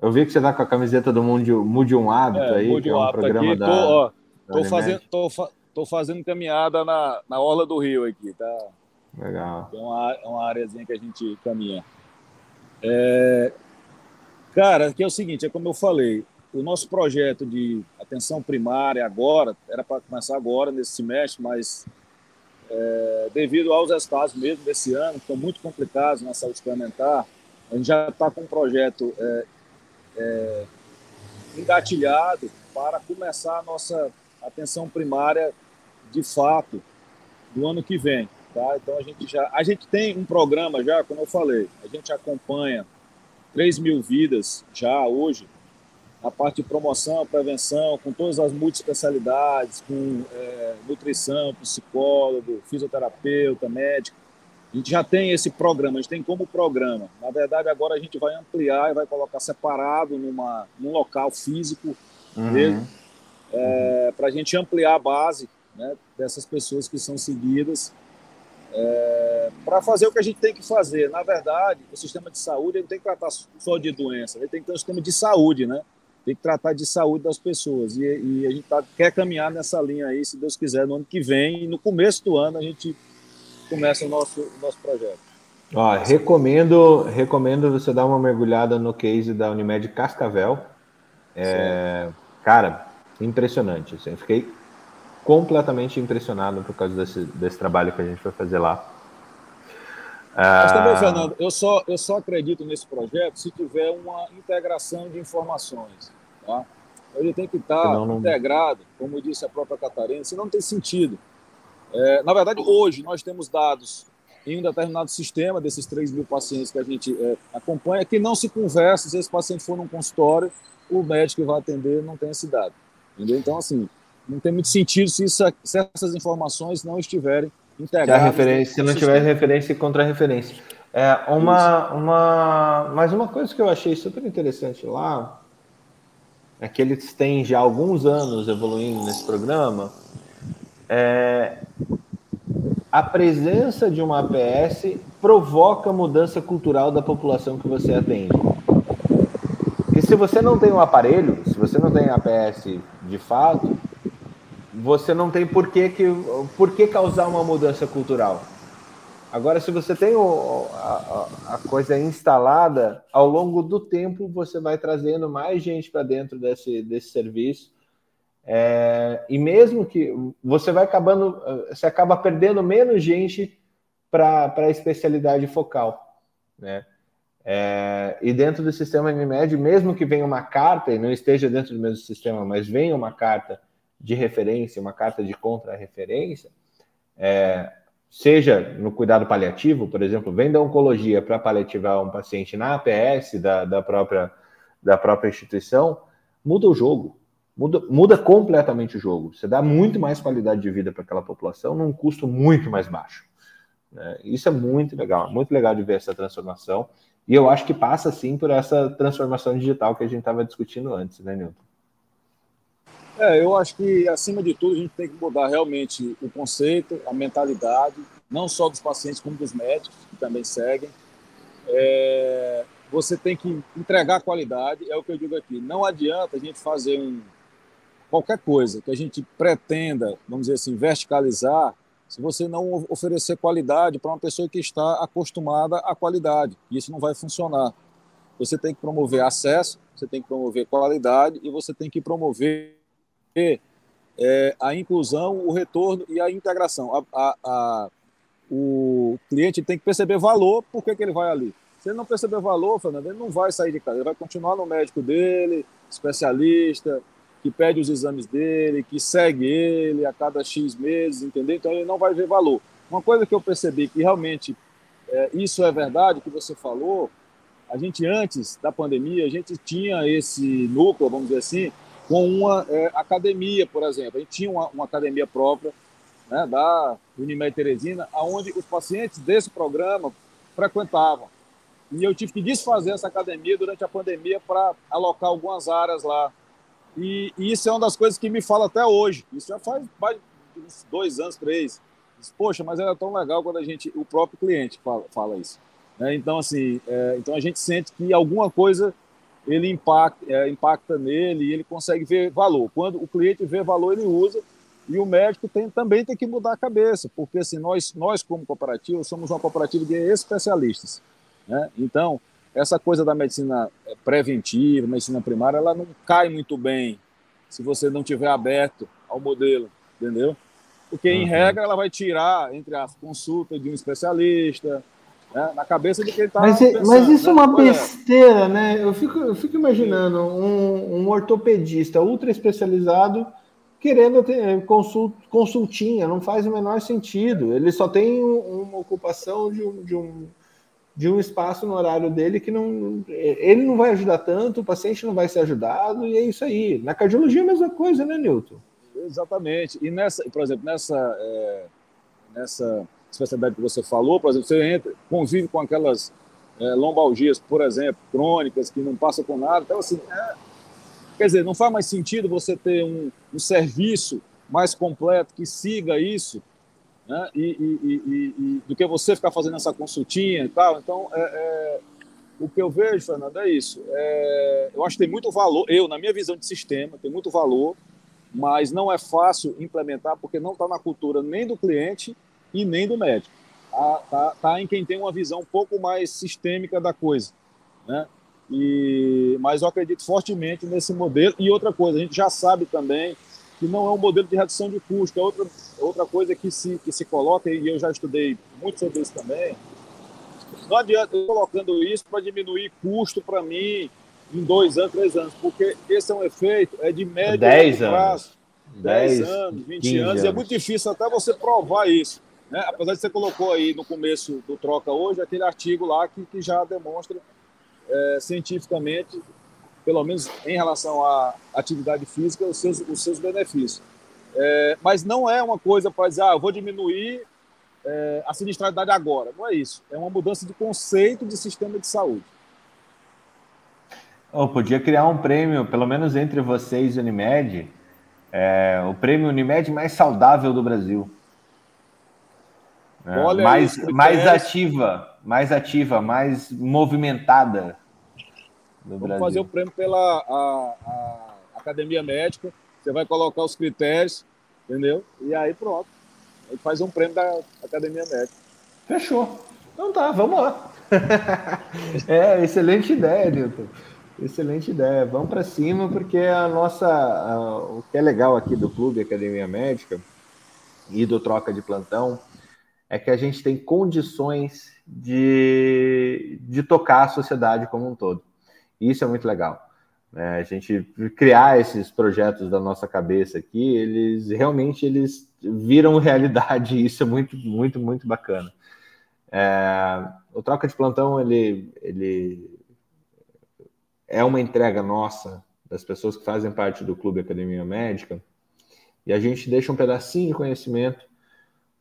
Eu vi que você está com a camiseta do Mude, Mude um Hábito é, aí, Mude que é um programa aqui. da. Tô, ó, da tô fazendo, tô, tô, fazendo caminhada na, na Orla do Rio aqui, tá? Legal. Tem uma, uma áreazinha que a gente caminha. É, cara, que é o seguinte, é como eu falei, o nosso projeto de atenção primária agora, era para começar agora, nesse semestre, mas é, devido aos espaços mesmo desse ano, que estão muito complicados na saúde suplementar, a gente já está com um projeto é, é, engatilhado para começar a nossa atenção primária de fato do ano que vem. Tá? Então a gente já a gente tem um programa já, como eu falei, a gente acompanha 3 mil vidas já hoje a parte de promoção, prevenção, com todas as multiespecialidades, com é, nutrição, psicólogo, fisioterapeuta, médico. A gente já tem esse programa, a gente tem como programa. Na verdade, agora a gente vai ampliar e vai colocar separado numa, num local físico uhum. mesmo, é, uhum. para a gente ampliar a base né, dessas pessoas que são seguidas é, para fazer o que a gente tem que fazer. Na verdade, o sistema de saúde ele tem que tratar só de doença, ele tem que ter um sistema de saúde, né? Tem que tratar de saúde das pessoas. E, e a gente tá, quer caminhar nessa linha aí, se Deus quiser, no ano que vem. E no começo do ano a gente começa o nosso, o nosso projeto. Ó, recomendo, recomendo você dar uma mergulhada no case da Unimed Cascavel. É, cara, impressionante. Assim, fiquei completamente impressionado por causa desse, desse trabalho que a gente vai fazer lá. Mas também, ah. Fernando, eu só, eu só acredito nesse projeto se tiver uma integração de informações. Tá? Ele tem que estar não, não... integrado, como disse a própria Catarina, senão não tem sentido. É, na verdade, hoje nós temos dados em um determinado sistema desses 3 mil pacientes que a gente é, acompanha que não se conversa, se esse paciente for num consultório, o médico que vai atender não tem esse dado. Entendeu? Então, assim, não tem muito sentido se, isso, se essas informações não estiverem Se, referência, se não tiver referência e contra-referência. É, uma, uma, mas uma coisa que eu achei super interessante lá é que eles têm já alguns anos evoluindo nesse programa. É, a presença de uma APS provoca mudança cultural da população que você atende. E se você não tem um aparelho, se você não tem APS de fato, você não tem por que, que, por que causar uma mudança cultural. Agora, se você tem o, a, a, coisa instalada, ao longo do tempo você vai trazendo mais gente para dentro desse, desse serviço. É, e mesmo que você vai acabando, você acaba perdendo menos gente para a especialidade focal. Né? É, e dentro do sistema Unimed, mesmo que venha uma carta, e não esteja dentro do mesmo sistema, mas venha uma carta de referência, uma carta de contra-referência, é, seja no cuidado paliativo, por exemplo, vem da oncologia para paliativar um paciente na APS da, da, própria, da própria instituição, muda o jogo. Muda, muda completamente o jogo. Você dá muito mais qualidade de vida para aquela população num custo muito mais baixo. Né? Isso é muito legal, muito legal de ver essa transformação. E eu acho que passa sim por essa transformação digital que a gente estava discutindo antes, né, Newton? É, eu acho que acima de tudo a gente tem que mudar realmente o conceito, a mentalidade, não só dos pacientes como dos médicos que também seguem. É, você tem que entregar qualidade, é o que eu digo aqui. Não adianta a gente fazer um, qualquer coisa que a gente pretenda, vamos dizer assim, verticalizar, se você não oferecer qualidade para uma pessoa que está acostumada à qualidade. Isso não vai funcionar. Você tem que promover acesso, você tem que promover qualidade e você tem que promover é, a inclusão, o retorno e a integração. A, a, a, o cliente tem que perceber valor, por que, que ele vai ali? Se ele não perceber valor, Fernando, ele não vai sair de casa, ele vai continuar no médico dele, especialista, que pede os exames dele, que segue ele a cada X meses, entendeu? Então ele não vai ver valor. Uma coisa que eu percebi que realmente é, isso é verdade, que você falou, a gente antes da pandemia, a gente tinha esse núcleo, vamos dizer assim, com uma é, academia, por exemplo. A gente tinha uma, uma academia própria né, da Unimed Teresina, onde os pacientes desse programa frequentavam. E eu tive que desfazer essa academia durante a pandemia para alocar algumas áreas lá e, e, isso é uma das coisas que me fala até hoje. Isso já faz mais de uns dois anos, três. Poxa, mas era tão legal quando a gente, o próprio cliente fala, fala isso. É, então, assim, é, então a gente sente que alguma coisa ele impacta, é, impacta nele e ele consegue ver valor. Quando o cliente vê valor, ele usa. E o médico tem, também tem que mudar a cabeça, porque assim, nós, nós como cooperativa, somos uma cooperativa de especialistas. Né? Então, essa coisa da medicina eh, preventiva, medicina primária, ela não cai muito bem se você não tiver aberto ao modelo, entendeu? Porque, em uhum. regra, ela vai tirar entre as consultas de um especialista, né, na cabeça de quem está. Mas, mas isso né? é uma besteira, né? Eu fico, eu fico imaginando um, um ortopedista ultra especializado querendo ter eh, consult, consultinha, não faz o menor sentido. Ele só tem uma ocupação de um, de um de um espaço no horário dele que não ele não vai ajudar tanto, o paciente não vai ser ajudado, e é isso aí. Na cardiologia é a mesma coisa, né, Newton? Exatamente. E nessa, por exemplo, nessa, é, nessa especialidade que você falou, por exemplo, você entra, convive com aquelas é, lombalgias, por exemplo, crônicas, que não passam com nada. Então, assim, é, quer dizer, não faz mais sentido você ter um, um serviço mais completo que siga isso né? E, e, e, e, do que você ficar fazendo essa consultinha e tal. Então, é, é, o que eu vejo, Fernando, é isso. É, eu acho que tem muito valor, eu, na minha visão de sistema, tem muito valor, mas não é fácil implementar porque não está na cultura nem do cliente e nem do médico. Está tá, tá em quem tem uma visão um pouco mais sistêmica da coisa. Né? E, mas eu acredito fortemente nesse modelo. E outra coisa, a gente já sabe também que não é um modelo de redução de custo, é outra, outra coisa que se, que se coloca, e eu já estudei muito sobre isso também. Não adianta eu colocando isso para diminuir custo para mim em dois anos, três anos, porque esse é um efeito, é de médio dez prazo. Anos. 10 anos, 20 anos, anos, e é muito difícil até você provar isso. Né? Apesar de você colocou aí no começo do Troca hoje aquele artigo lá que, que já demonstra é, cientificamente pelo menos em relação à atividade física, os seus, os seus benefícios. É, mas não é uma coisa para dizer, ah, eu vou diminuir é, a sinistralidade agora. Não é isso. É uma mudança de conceito de sistema de saúde. Eu podia criar um prêmio, pelo menos entre vocês e Unimed, é, o prêmio Unimed mais saudável do Brasil. É, Olha mais, mais ativa, mais ativa, mais movimentada Vamos Brasil. fazer o prêmio pela a, a Academia Médica. Você vai colocar os critérios, entendeu? E aí pronto. A gente faz um prêmio da Academia Médica. Fechou. Então tá, vamos lá. é, excelente ideia, Nilton. Excelente ideia. Vamos para cima, porque a nossa. A, o que é legal aqui do Clube Academia Médica e do Troca de Plantão é que a gente tem condições de, de tocar a sociedade como um todo. Isso é muito legal. Né? A gente criar esses projetos da nossa cabeça aqui, eles realmente eles viram realidade e isso é muito, muito, muito bacana. É, o Troca de Plantão, ele, ele é uma entrega nossa, das pessoas que fazem parte do Clube Academia Médica, e a gente deixa um pedacinho de conhecimento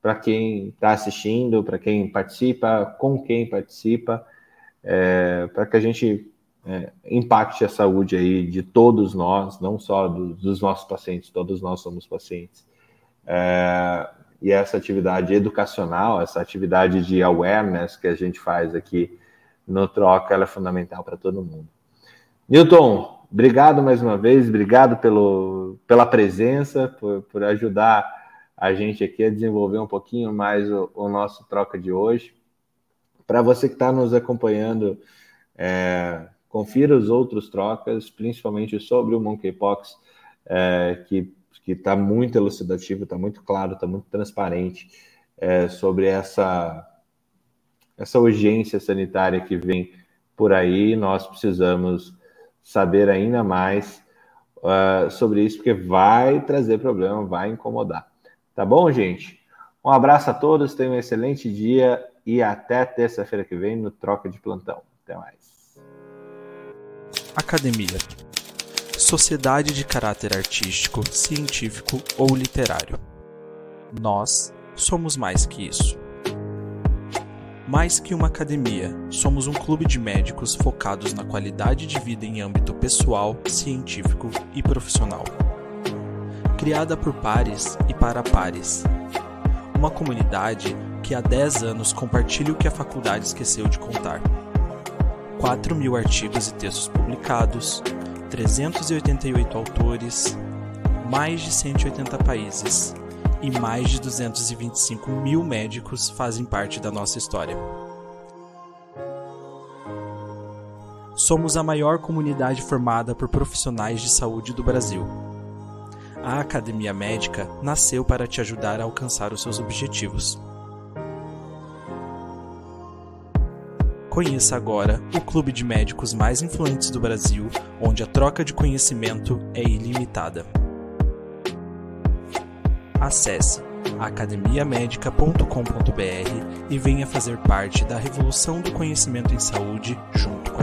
para quem está assistindo, para quem participa, com quem participa, é, para que a gente é, impacte a saúde aí de todos nós, não só do, dos nossos pacientes, todos nós somos pacientes. É, e essa atividade educacional, essa atividade de awareness que a gente faz aqui no Troca, ela é fundamental para todo mundo. Newton, obrigado mais uma vez, obrigado pelo, pela presença, por, por ajudar a gente aqui a desenvolver um pouquinho mais o, o nosso troca de hoje. Para você que está nos acompanhando, é, confira os outros trocas, principalmente sobre o Monkeypox, é, que está muito elucidativo, está muito claro, está muito transparente é, sobre essa, essa urgência sanitária que vem por aí. Nós precisamos saber ainda mais uh, sobre isso, porque vai trazer problema, vai incomodar. Tá bom, gente? Um abraço a todos, tenham um excelente dia e até terça-feira que vem no Troca de Plantão. Até mais. Academia Sociedade de caráter artístico, científico ou literário. Nós somos mais que isso. Mais que uma academia, somos um clube de médicos focados na qualidade de vida em âmbito pessoal, científico e profissional. Criada por pares e para pares. Uma comunidade que há 10 anos compartilha o que a faculdade esqueceu de contar. 4 mil artigos e textos publicados, 388 autores, mais de 180 países e mais de 225 mil médicos fazem parte da nossa história. Somos a maior comunidade formada por profissionais de saúde do Brasil. A Academia Médica nasceu para te ajudar a alcançar os seus objetivos. Conheça agora o clube de médicos mais influentes do Brasil, onde a troca de conhecimento é ilimitada. Acesse academiamedica.com.br e venha fazer parte da revolução do conhecimento em saúde junto com a.